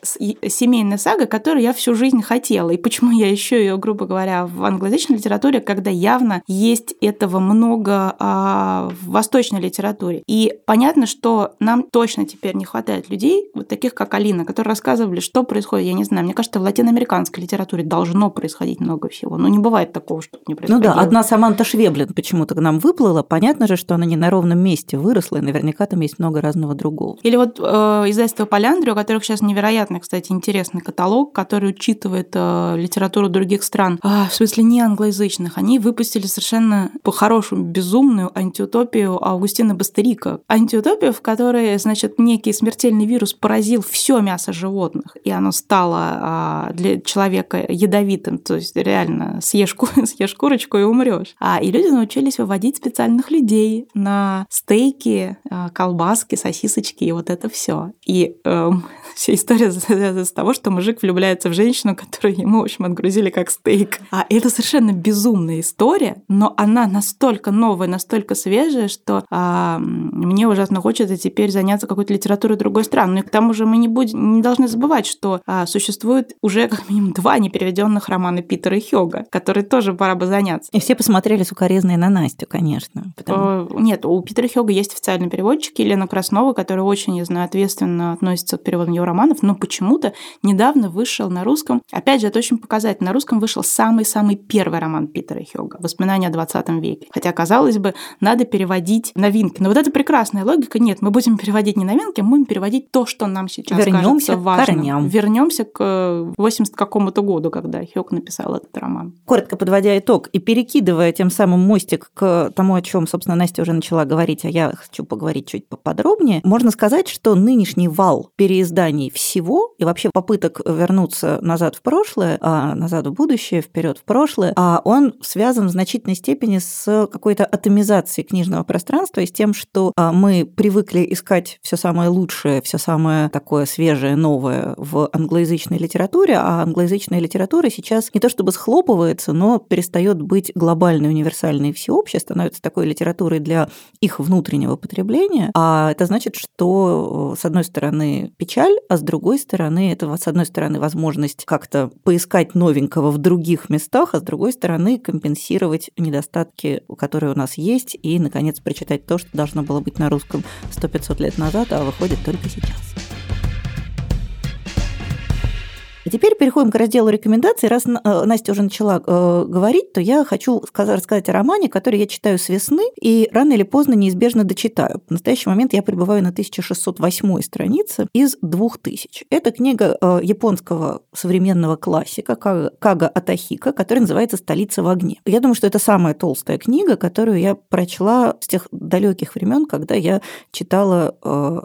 семейная сага, которую я всю жизнь хотела. И почему я ищу ее, грубо говоря, в англоязычной литературе, когда явно есть этого много а, в восточной литературе. И понятно, что нам точно теперь не хватает людей, вот таких как Алина, которые рассказывали, что происходит. Я не знаю, мне кажется, в латиноамериканской литературе должно происходить много всего. Но не бывает такого, что не Ну происходило. да, одна Саманта Швеблин почему-то к нам выплыла. Понятно же, что она не на ровном месте выросла, и наверняка там есть много разного другого. Или вот э, издательство Поляндрия, у которых сейчас невероятно, кстати, интересный каталог, который учитывает э, литературу других стран, а, в смысле не англоязычных, они выпустили совершенно по-хорошему безумную антиутопию Аугустина Бастерика. Антиутопию, в которой, значит, некий смертельный вирус поразил все мясо животных, и оно стало а, для человека ядовитым, то есть реально съешь, ку- съешь курочку и умрешь. А, и люди научились выводить специальных людей на стейки, а, колбаски, сосисочки и вот это все. И эм, вся история завязывается с того, что мужик влюбляется в женщину, которую ему, в общем, отгрузили как стейк. А это совершенно безумная история, но она настолько новая, настолько свежая, что а, мне ужасно хочется теперь заняться какой-то литературой другой страны. Ну и к тому же мы не, будем, не должны забывать, что а, существует уже как минимум два непереведенных романа Питера Хёга, которые тоже пора бы заняться. И все посмотрели сукоризные на Настю, конечно. потому- Э, Нет, у Питера Хёга есть официальный переводчик Елена Краснова, которая очень, я знаю, ответственно относится к переводам его романов, но почему-то недавно вышел на русском, опять же, это очень показательно, на русском вышел самый-самый первый роман Питера Хёга «Воспоминания о 20 веке». Хотя, казалось бы, надо переводить новинки. Но вот это прекрасная логика. Нет, мы будем переводить не новинки, мы будем переводить то, что нам сейчас Вернёмся кажется важным. корням. Вернемся к э, 80 какому-то году, когда Хёг написал этот роман. Коротко подводя итог и перекидывая тем самым мостик к тому, о чем, собственно, Настя уже начала говорить, а я хочу поговорить чуть поподробнее, можно сказать, что нынешний вал переизданий всего и вообще попыток вернуться назад в прошлое, а назад в будущее, вперед в прошлое, а он связан в значительной степени с какой-то атомизацией книжного пространства и с тем, что а, мы привыкли искать все самое лучшее, все самое такое свежее, новое в англоязычной литературе, а англоязычная литература сейчас не то чтобы схлопывается, но перестает быть глобальной, универсальной и всеобщей, становится такой литературой для их внутреннего потребления. А это значит, что, с одной стороны, печаль, а с другой стороны, это, с одной стороны, возможность как-то поискать новенького в других местах, а с другой стороны, компенсировать недостатки, которые у нас есть, и, наконец, прочитать то, что должно было быть на русском 100-500 лет назад, а выходит только сейчас. И теперь переходим к разделу рекомендаций. Раз э, Настя уже начала э, говорить, то я хочу сказать, рассказать о романе, который я читаю с весны и рано или поздно неизбежно дочитаю. В настоящий момент я пребываю на 1608 странице из 2000. Это книга э, японского современного классика Кага, Атахика, которая называется «Столица в огне». Я думаю, что это самая толстая книга, которую я прочла с тех далеких времен, когда я читала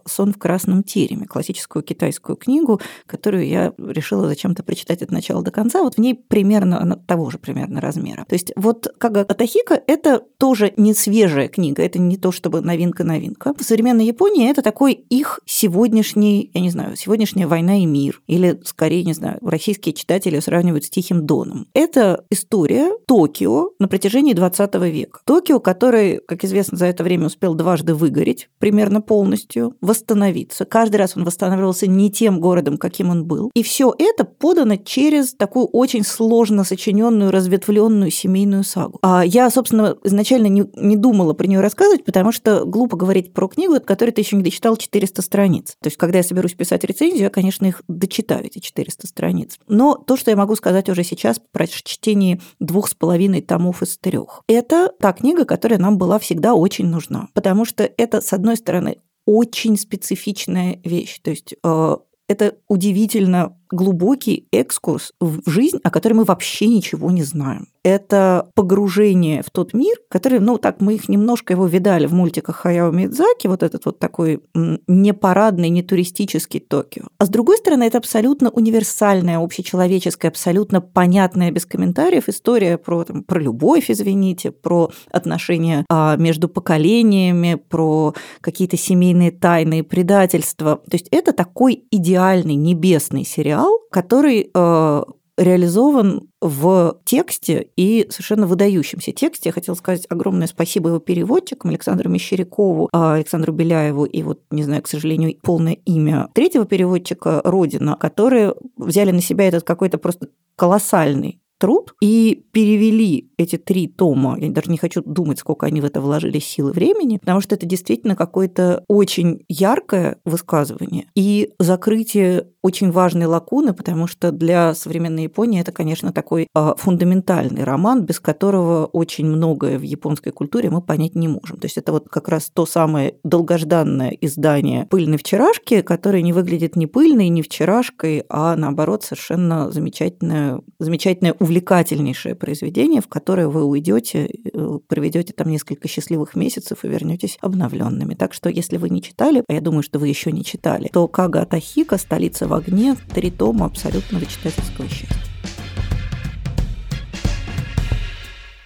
«Сон в красном тереме», классическую китайскую книгу, которую я решила зачем-то прочитать от начала до конца. Вот в ней примерно того же примерно размера. То есть вот Кага Атахика – это тоже не свежая книга, это не то чтобы новинка-новинка. В современной Японии это такой их сегодняшний, я не знаю, сегодняшняя «Война и мир», или скорее, не знаю, российские читатели сравнивают с «Тихим доном». Это история Токио на протяжении 20 века. Токио, который, как известно, за это время успел дважды выгореть примерно полностью, восстановиться. Каждый раз он восстанавливался не тем городом, каким он был. И все это это подано через такую очень сложно сочиненную, разветвленную семейную сагу. А я, собственно, изначально не, не думала про нее рассказывать, потому что глупо говорить про книгу, от которой ты еще не дочитал 400 страниц. То есть, когда я соберусь писать рецензию, я, конечно, их дочитаю, эти 400 страниц. Но то, что я могу сказать уже сейчас про чтение двух с половиной томов из трех, это та книга, которая нам была всегда очень нужна. Потому что это, с одной стороны, очень специфичная вещь. То есть э, это удивительно глубокий экскурс в жизнь, о которой мы вообще ничего не знаем. Это погружение в тот мир, который, ну так, мы их немножко его видали в мультиках Хаяо Мидзаки, вот этот вот такой не парадный, не туристический Токио. А с другой стороны, это абсолютно универсальная, общечеловеческая, абсолютно понятная, без комментариев история про, там, про любовь, извините, про отношения а, между поколениями, про какие-то семейные тайны и предательства. То есть это такой идеальный небесный сериал, сериал, который э, реализован в тексте и совершенно выдающемся тексте. Я хотела сказать огромное спасибо его переводчикам Александру Мещерякову, а, Александру Беляеву и вот, не знаю, к сожалению, полное имя третьего переводчика Родина, которые взяли на себя этот какой-то просто колоссальный труд и перевели эти три тома. Я даже не хочу думать, сколько они в это вложили силы времени, потому что это действительно какое-то очень яркое высказывание и закрытие очень важной лакуны, потому что для современной Японии это, конечно, такой а, фундаментальный роман, без которого очень многое в японской культуре мы понять не можем. То есть это вот как раз то самое долгожданное издание «Пыльной вчерашки», которое не выглядит ни пыльной, ни вчерашкой, а наоборот совершенно замечательное, замечательное увлекательнейшее произведение, в которое вы уйдете, э, проведете там несколько счастливых месяцев и вернетесь обновленными. Так что, если вы не читали, а я думаю, что вы еще не читали, то Кага Тахика «Столица в огне» три тома абсолютного читательского счастья.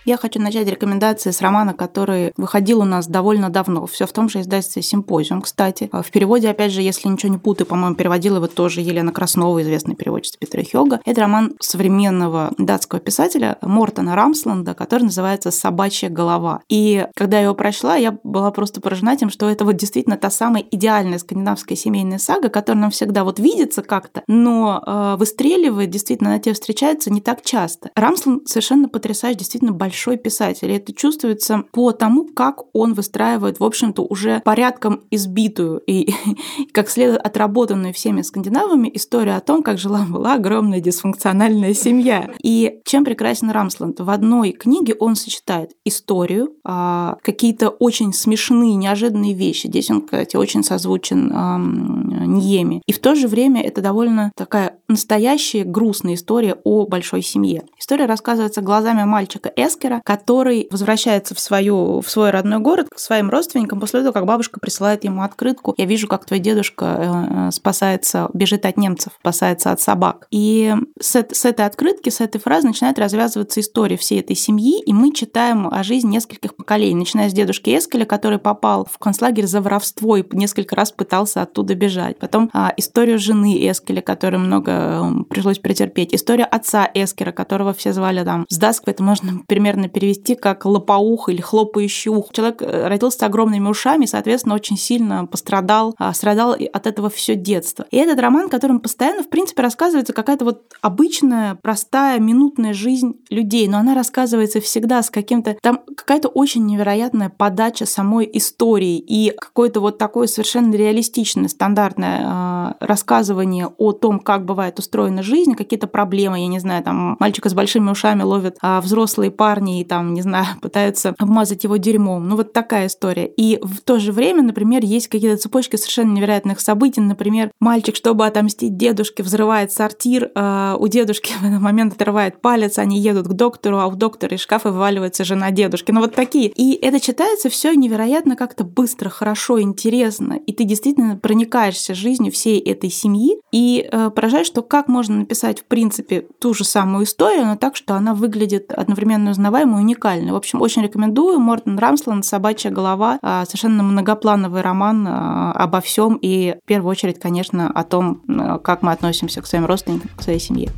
Я хочу начать рекомендации с романа, который выходил у нас довольно давно. Все в том же издательстве «Симпозиум», кстати. В переводе, опять же, если ничего не путаю, по-моему, переводила его тоже Елена Краснова, известный переводчица Петра Хёга. Это роман современного датского писателя Мортона Рамсланда, который называется «Собачья голова». И когда я его прочла, я была просто поражена тем, что это вот действительно та самая идеальная скандинавская семейная сага, которая нам всегда вот видится как-то, но э, выстреливает, действительно, она тебе встречается не так часто. Рамсланд совершенно потрясающий, действительно большой большой писатель. И это чувствуется по тому, как он выстраивает, в общем-то, уже порядком избитую и, как следует, отработанную всеми скандинавами историю о том, как жила-была огромная дисфункциональная семья. И чем прекрасен Рамсланд? В одной книге он сочетает историю, а, какие-то очень смешные, неожиданные вещи. Здесь он, кстати, очень созвучен эм, Ньеми. И в то же время это довольно такая настоящая грустная история о большой семье. История рассказывается глазами мальчика Эск, Эскера, который возвращается в, свою, в свой родной город к своим родственникам после того, как бабушка присылает ему открытку. Я вижу, как твой дедушка э, спасается, бежит от немцев, спасается от собак. И с, с этой открытки, с этой фразы начинает развязываться история всей этой семьи, и мы читаем о жизни нескольких поколений, начиная с дедушки Эскеля, который попал в концлагерь за воровство и несколько раз пытался оттуда бежать. Потом а, историю жены Эскеля, которой много э, пришлось претерпеть. История отца Эскера, которого все звали там Сдаск, это можно примерно примерно перевести как лопоух или хлопающий ух. Человек э, родился с огромными ушами, соответственно, очень сильно пострадал, а, страдал от этого все детство. И этот роман, которым постоянно, в принципе, рассказывается какая-то вот обычная, простая, минутная жизнь людей, но она рассказывается всегда с каким-то... Там какая-то очень невероятная подача самой истории и какое-то вот такое совершенно реалистичное, стандартное э, рассказывание о том, как бывает устроена жизнь, какие-то проблемы, я не знаю, там мальчика с большими ушами ловят а взрослые парни, парни и там, не знаю, пытаются обмазать его дерьмом. Ну, вот такая история. И в то же время, например, есть какие-то цепочки совершенно невероятных событий. Например, мальчик, чтобы отомстить дедушке, взрывает сортир, э, у дедушки в этот момент отрывает палец, они едут к доктору, а у доктора из шкафа вываливается жена дедушки. Ну, вот такие. И это читается все невероятно как-то быстро, хорошо, интересно. И ты действительно проникаешься жизнью всей этой семьи и э, поражаешь, что как можно написать, в принципе, ту же самую историю, но так, что она выглядит одновременно узнаваемой узнаваемый и уникальный. В общем, очень рекомендую. Мортон Рамсланд «Собачья голова». А, совершенно многоплановый роман а, обо всем и в первую очередь, конечно, о том, а, как мы относимся к своим родственникам, к своей семье.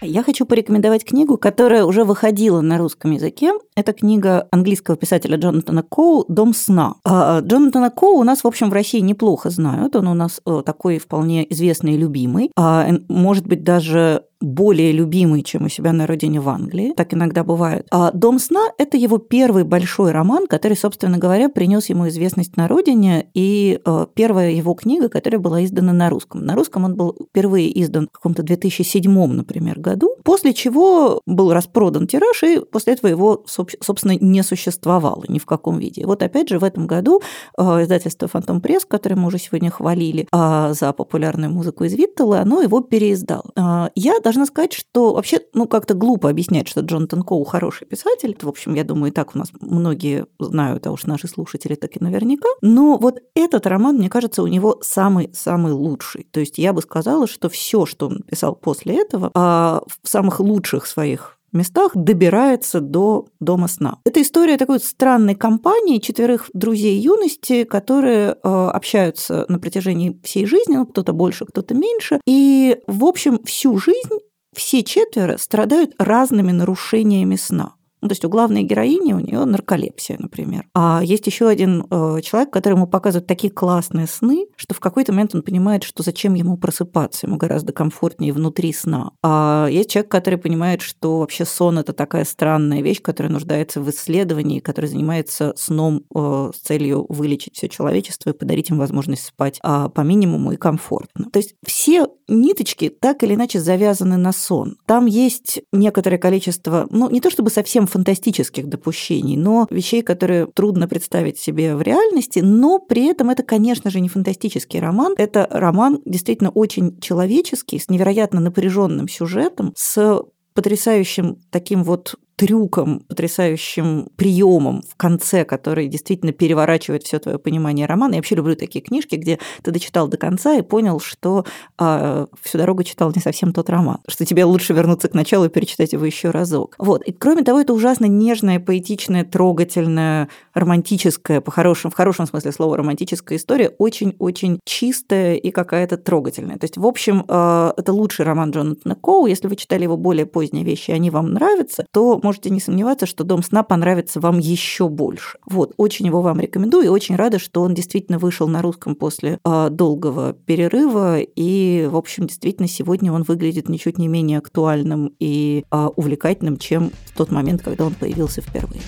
Я хочу порекомендовать книгу, которая уже выходила на русском языке. Это книга английского писателя Джонатана Коу «Дом сна». А, Джонатана Коу у нас, в общем, в России неплохо знают. Он у нас э, такой вполне известный и любимый. А, может быть, даже более любимый, чем у себя на родине в Англии. Так иногда бывает. А «Дом сна» — это его первый большой роман, который, собственно говоря, принес ему известность на родине, и э, первая его книга, которая была издана на русском. На русском он был впервые издан в каком-то 2007, например, году, после чего был распродан тираж, и после этого его, собственно, не существовало ни в каком виде. вот опять же в этом году э, издательство «Фантом Пресс», которое мы уже сегодня хвалили а, за популярную музыку из Виттела, оно его переиздало. Я должна сказать, что вообще, ну, как-то глупо объяснять, что Джонатан Коу хороший писатель. В общем, я думаю, и так у нас многие знают, а уж наши слушатели так и наверняка. Но вот этот роман, мне кажется, у него самый-самый лучший. То есть я бы сказала, что все, что он писал после этого, а в самых лучших своих местах добирается до дома сна. Это история такой странной компании четверых друзей юности, которые э, общаются на протяжении всей жизни, ну, кто-то больше, кто-то меньше. И, в общем, всю жизнь все четверо страдают разными нарушениями сна. Ну, то есть у главной героини у нее нарколепсия, например. А есть еще один э, человек, которому показывают такие классные сны, что в какой-то момент он понимает, что зачем ему просыпаться, ему гораздо комфортнее внутри сна. А есть человек, который понимает, что вообще сон это такая странная вещь, которая нуждается в исследовании, который занимается сном э, с целью вылечить все человечество и подарить им возможность спать а, по минимуму и комфортно. То есть все ниточки так или иначе завязаны на сон. Там есть некоторое количество, ну не то чтобы совсем фантастических допущений, но вещей, которые трудно представить себе в реальности, но при этом это, конечно же, не фантастический роман. Это роман действительно очень человеческий, с невероятно напряженным сюжетом, с потрясающим таким вот трюком, потрясающим приемом в конце, который действительно переворачивает все твое понимание романа. Я вообще люблю такие книжки, где ты дочитал до конца и понял, что э, всю дорогу читал не совсем тот роман, что тебе лучше вернуться к началу и перечитать его еще разок. Вот. И кроме того, это ужасно нежная, поэтичная, трогательная, романтическая, по хорошему, в хорошем смысле слова романтическая история, очень-очень чистая и какая-то трогательная. То есть, в общем, э, это лучший роман Джонатана Коу. Если вы читали его более поздние вещи, они вам нравятся, то можете не сомневаться, что «Дом сна» понравится вам еще больше. Вот, очень его вам рекомендую и очень рада, что он действительно вышел на русском после э, долгого перерыва. И, в общем, действительно, сегодня он выглядит ничуть не менее актуальным и э, увлекательным, чем в тот момент, когда он появился впервые.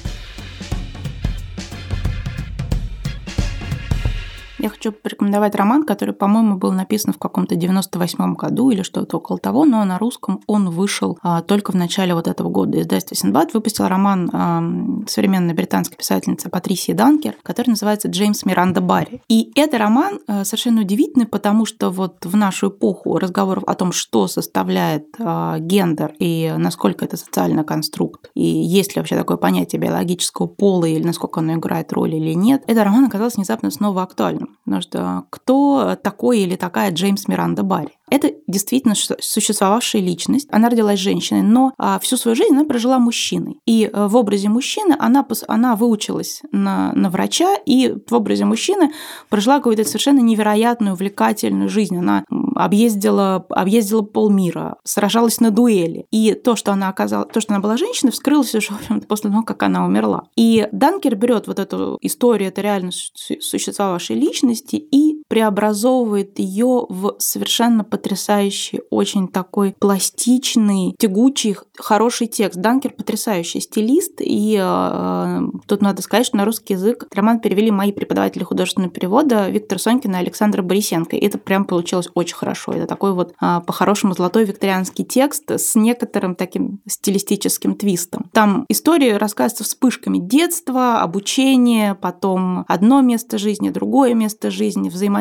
Я хочу порекомендовать роман, который, по-моему, был написан в каком-то 98-м году или что-то около того, но на русском он вышел а, только в начале вот этого года. Издательство Синбад выпустил роман а, современной британской писательницы Патрисии Данкер, который называется «Джеймс Миранда Барри». И это роман а, совершенно удивительный, потому что вот в нашу эпоху разговоров о том, что составляет а, гендер и насколько это социальный конструкт, и есть ли вообще такое понятие биологического пола или насколько оно играет роль или нет, этот роман оказался внезапно снова актуальным. Что кто такой или такая Джеймс Миранда Барри? Это действительно существовавшая личность. Она родилась женщиной, но а, всю свою жизнь она прожила мужчиной. И э, в образе мужчины она, она выучилась на, на врача, и в образе мужчины прожила какую-то совершенно невероятную, увлекательную жизнь. Она объездила, объездила полмира, сражалась на дуэли. И то, что она оказалась, то, что она была женщиной, вскрылось уже после того, как она умерла. И Данкер берет вот эту историю, это реально существовавшей личности, и преобразовывает ее в совершенно потрясающий, очень такой пластичный, тягучий, хороший текст. Данкер потрясающий стилист, и э, тут надо сказать, что на русский язык роман перевели мои преподаватели художественного перевода Виктор Сонькин и Александр Борисенко. И это прям получилось очень хорошо. Это такой вот э, по-хорошему золотой викторианский текст с некоторым таким стилистическим твистом. Там история рассказывается вспышками детства, обучения, потом одно место жизни, другое место жизни, взаимодействие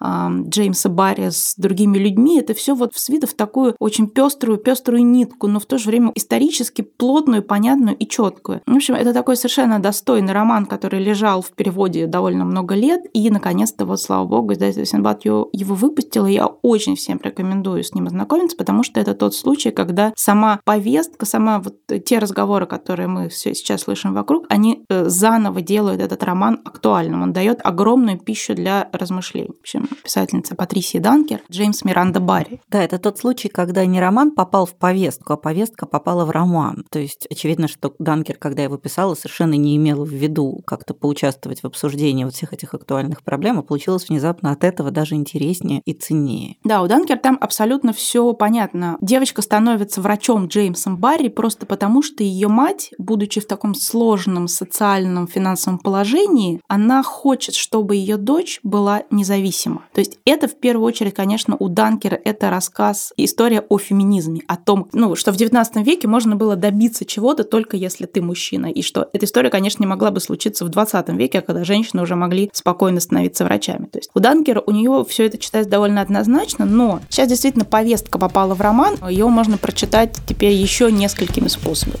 э, Джеймса Барри с другими людьми, это все вот свито в такую очень пеструю, пеструю нитку, но в то же время исторически плотную, понятную и четкую. В общем, это такой совершенно достойный роман, который лежал в переводе довольно много лет, и, наконец-то, вот, слава богу, издательство Синбад его выпустило, и я очень всем рекомендую с ним ознакомиться, потому что это тот случай, когда сама повестка, сама вот те разговоры, которые мы все сейчас слышим вокруг, они э, заново делают этот роман актуальным. Он дает огромную пищу для размышления размышлений. В общем, писательница Патрисия Данкер, Джеймс Миранда Барри. Да, это тот случай, когда не роман попал в повестку, а повестка попала в роман. То есть очевидно, что Данкер, когда его писала, совершенно не имела в виду как-то поучаствовать в обсуждении вот всех этих актуальных проблем, а получилось внезапно от этого даже интереснее и ценнее. Да, у Данкер там абсолютно все понятно. Девочка становится врачом Джеймсом Барри просто потому, что ее мать, будучи в таком сложном социальном финансовом положении, она хочет, чтобы ее дочь была независима. То есть это в первую очередь, конечно, у Данкера это рассказ, история о феминизме, о том, ну, что в 19 веке можно было добиться чего-то только если ты мужчина, и что эта история, конечно, не могла бы случиться в 20 веке, когда женщины уже могли спокойно становиться врачами. То есть у Данкера у нее все это читается довольно однозначно, но сейчас действительно повестка попала в роман, ее можно прочитать теперь еще несколькими способами.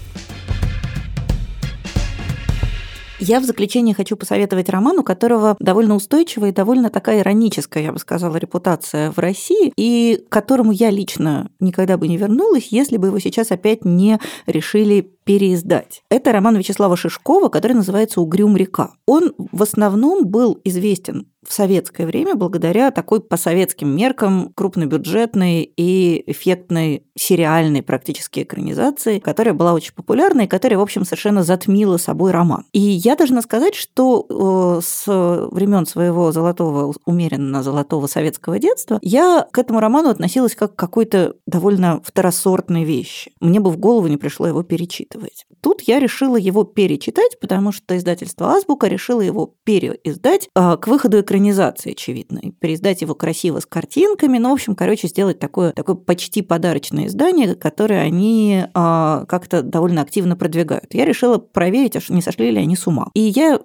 Я в заключение хочу посоветовать роман, у которого довольно устойчивая и довольно такая ироническая, я бы сказала, репутация в России, и к которому я лично никогда бы не вернулась, если бы его сейчас опять не решили переиздать. Это роман Вячеслава Шишкова, который называется «Угрюм река». Он в основном был известен в советское время благодаря такой по советским меркам крупнобюджетной и эффектной сериальной практически экранизации, которая была очень популярной и которая, в общем, совершенно затмила собой роман. И я должна сказать, что э, с времен своего золотого, умеренно золотого советского детства, я к этому роману относилась как к какой-то довольно второсортной вещи. Мне бы в голову не пришло его перечитывать перечитывать. Тут я решила его перечитать, потому что издательство «Азбука» решило его переиздать а, к выходу экранизации, очевидно, и переиздать его красиво с картинками, ну, в общем, короче, сделать такое, такое почти подарочное издание, которое они а, как-то довольно активно продвигают. Я решила проверить, аж не сошли ли они с ума. И я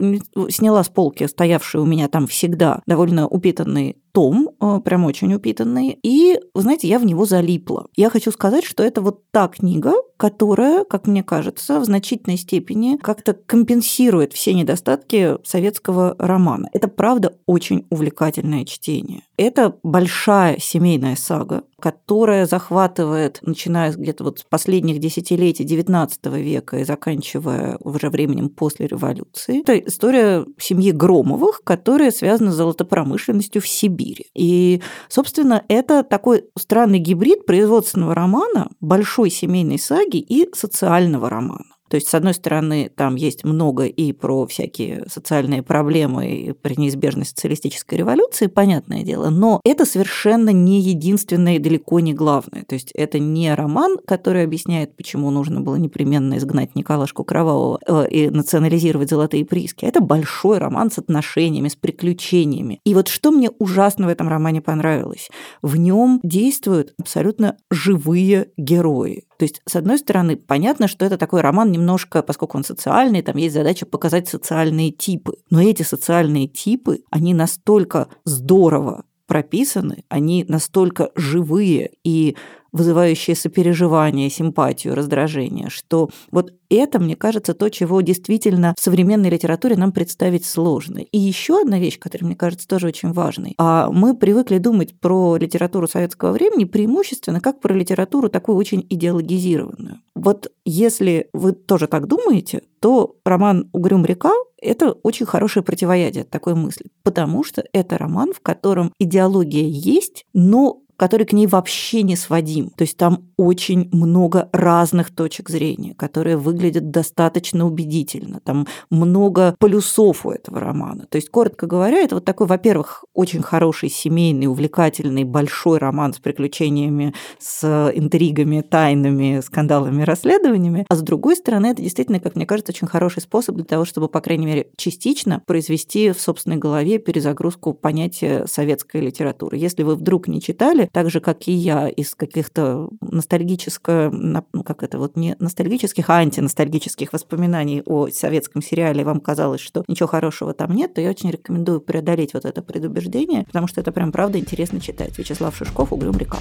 сняла с полки, стоявший у меня там всегда довольно упитанный том, э, прям очень упитанный, и, вы знаете, я в него залипла. Я хочу сказать, что это вот та книга, которая, как мне кажется, в значительной степени как-то компенсирует все недостатки советского романа. Это, правда, очень увлекательное чтение. Это большая семейная сага, которая захватывает, начиная где-то вот с последних десятилетий XIX века и заканчивая уже временем после революции. Это история семьи Громовых, которая связана с золотопромышленностью в Сибири. И, собственно, это такой странный гибрид производственного романа, большой семейной саги и социального романа. То есть, с одной стороны, там есть много и про всякие социальные проблемы и про неизбежность социалистической революции, понятное дело, но это совершенно не единственное и далеко не главное. То есть, это не роман, который объясняет, почему нужно было непременно изгнать Николашку Кровавого э, и национализировать золотые прииски. Это большой роман с отношениями, с приключениями. И вот что мне ужасно в этом романе понравилось, в нем действуют абсолютно живые герои. То есть, с одной стороны, понятно, что это такой роман немножко, поскольку он социальный, там есть задача показать социальные типы. Но эти социальные типы, они настолько здорово прописаны, они настолько живые и вызывающие сопереживание, симпатию, раздражение, что вот это, мне кажется, то, чего действительно в современной литературе нам представить сложно. И еще одна вещь, которая, мне кажется, тоже очень важной. А мы привыкли думать про литературу советского времени преимущественно как про литературу такую очень идеологизированную. Вот если вы тоже так думаете, то роман «Угрюм река» это очень хорошее противоядие такой мысли, потому что это роман, в котором идеология есть, но который к ней вообще не сводим. То есть там очень много разных точек зрения, которые выглядят достаточно убедительно. Там много плюсов у этого романа. То есть, коротко говоря, это вот такой, во-первых, очень хороший семейный, увлекательный, большой роман с приключениями, с интригами, тайнами, скандалами, расследованиями. А с другой стороны, это действительно, как мне кажется, очень хороший способ для того, чтобы, по крайней мере, частично произвести в собственной голове перезагрузку понятия советской литературы. Если вы вдруг не читали, так же, как и я, из каких-то ностальгических, ну, как это вот, не ностальгических, а антиностальгических воспоминаний о советском сериале, вам казалось, что ничего хорошего там нет, то я очень рекомендую преодолеть вот это предубеждение, потому что это прям правда интересно читать. Вячеслав Шишков «Угрюм река».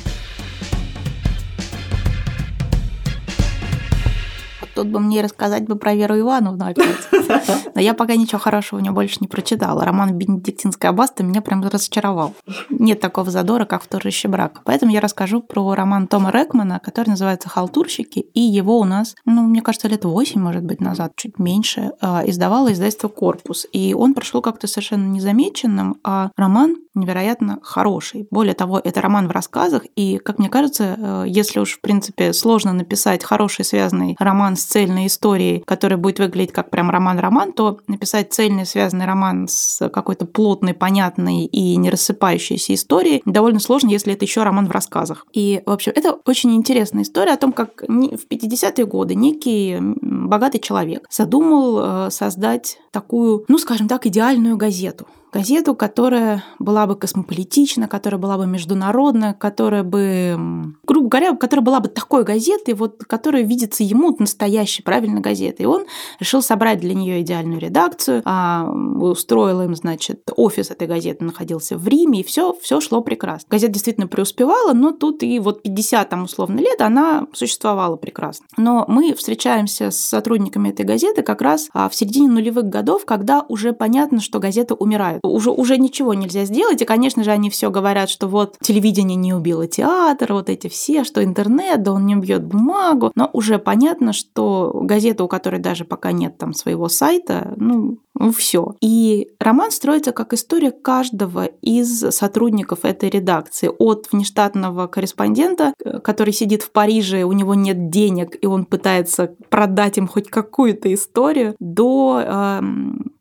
Тут бы мне рассказать бы про Веру Ивановну опять. Но я пока ничего хорошего у нее больше не прочитала. Роман «Бенедиктинская баста» меня прям разочаровал. Нет такого задора, как в «Торжище брака». Поэтому я расскажу про роман Тома Рекмана, который называется «Халтурщики», и его у нас, ну, мне кажется, лет 8, может быть, назад, чуть меньше, а, издавало издательство «Корпус». И он прошел как-то совершенно незамеченным, а роман невероятно хороший. Более того, это роман в рассказах, и, как мне кажется, э, если уж, в принципе, сложно написать хороший связанный роман с цельной историей, который будет выглядеть как прям роман-роман, то написать цельный связанный роман с какой-то плотной, понятной и не рассыпающейся историей довольно сложно, если это еще роман в рассказах. И, в общем, это очень интересная история о том, как в 50-е годы некий богатый человек задумал э, создать такую, ну, скажем так, идеальную газету газету, которая была бы космополитична, которая была бы международная, которая бы, грубо говоря, которая была бы такой газетой, вот, которая видится ему настоящей, правильной газетой. И он решил собрать для нее идеальную редакцию, а, устроил им, значит, офис этой газеты находился в Риме, и все, все шло прекрасно. Газета действительно преуспевала, но тут и вот 50 там условно лет она существовала прекрасно. Но мы встречаемся с сотрудниками этой газеты как раз а, в середине нулевых годов, когда уже понятно, что газета умирает уже, уже ничего нельзя сделать. И, конечно же, они все говорят, что вот телевидение не убило театр, вот эти все, что интернет, да он не убьет бумагу. Но уже понятно, что газета, у которой даже пока нет там своего сайта, ну, ну все. И роман строится как история каждого из сотрудников этой редакции. От внештатного корреспондента, э, который сидит в Париже, у него нет денег, и он пытается продать им хоть какую-то историю, до э,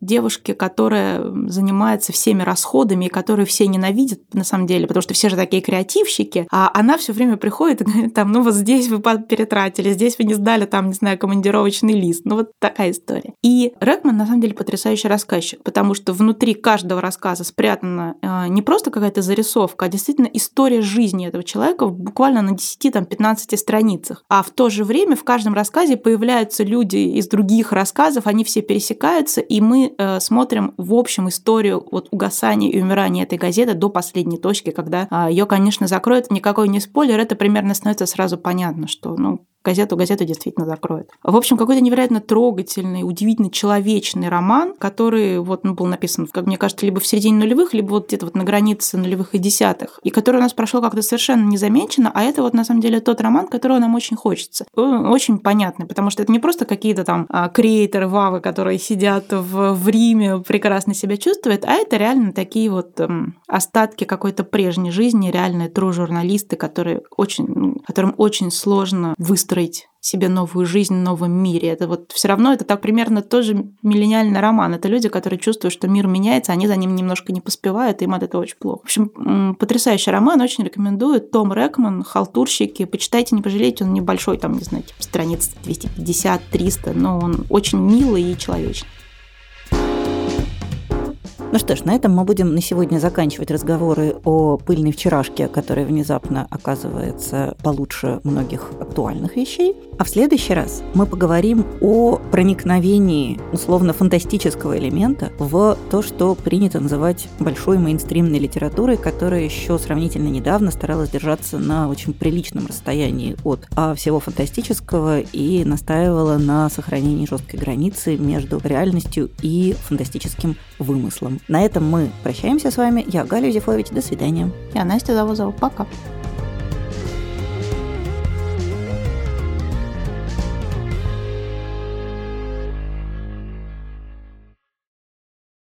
девушки, которая занимается всеми расходами и которую все ненавидят на самом деле, потому что все же такие креативщики, а она все время приходит и говорит, там, ну вот здесь вы перетратили, здесь вы не сдали, там, не знаю, командировочный лист. Ну вот такая история. И Рэкман на самом деле потрясающий рассказчик, потому что внутри каждого рассказа спрятана э, не просто какая-то зарисовка, а действительно история жизни этого человека буквально на 10-15 страницах. А в то же время в каждом рассказе появляются люди из других рассказов, они все пересекаются, и мы э, смотрим в общем историю вот угасания и умирания этой газеты до последней точки, когда а, ее, конечно, закроют. Никакой не спойлер, это примерно становится сразу понятно, что ну, газету газету действительно закроют. В общем, какой-то невероятно трогательный, удивительно человечный роман, который вот ну, был написан, как мне кажется, либо в середине нулевых, либо вот где-то вот на границе нулевых и десятых, и который у нас прошел как-то совершенно незамеченно, а это вот на самом деле тот роман, которого нам очень хочется. Очень понятный, потому что это не просто какие-то там а, креаторы, вавы, которые сидят в, в Риме, прекрасно себя чувствуют, а это реально такие вот эм, остатки какой-то прежней жизни, реальные тру журналисты, которые очень, которым очень сложно выстроить выстроить себе новую жизнь в новом мире. Это вот все равно это так примерно тоже миллениальный роман. Это люди, которые чувствуют, что мир меняется, они за ним немножко не поспевают, и им от этого очень плохо. В общем, потрясающий роман, очень рекомендую. Том Рекман, «Халтурщики». Почитайте, не пожалейте, он небольшой, там, не знаю, типа страниц 250-300, но он очень милый и человечный. Ну что ж, на этом мы будем на сегодня заканчивать разговоры о пыльной вчерашке, которая внезапно оказывается получше многих актуальных вещей. А в следующий раз мы поговорим о проникновении условно-фантастического элемента в то, что принято называть большой мейнстримной литературой, которая еще сравнительно недавно старалась держаться на очень приличном расстоянии от а, всего фантастического и настаивала на сохранении жесткой границы между реальностью и фантастическим вымыслом. На этом мы прощаемся с вами. Я Галя Юзефович. До свидания. Я Настя Завозова. Пока.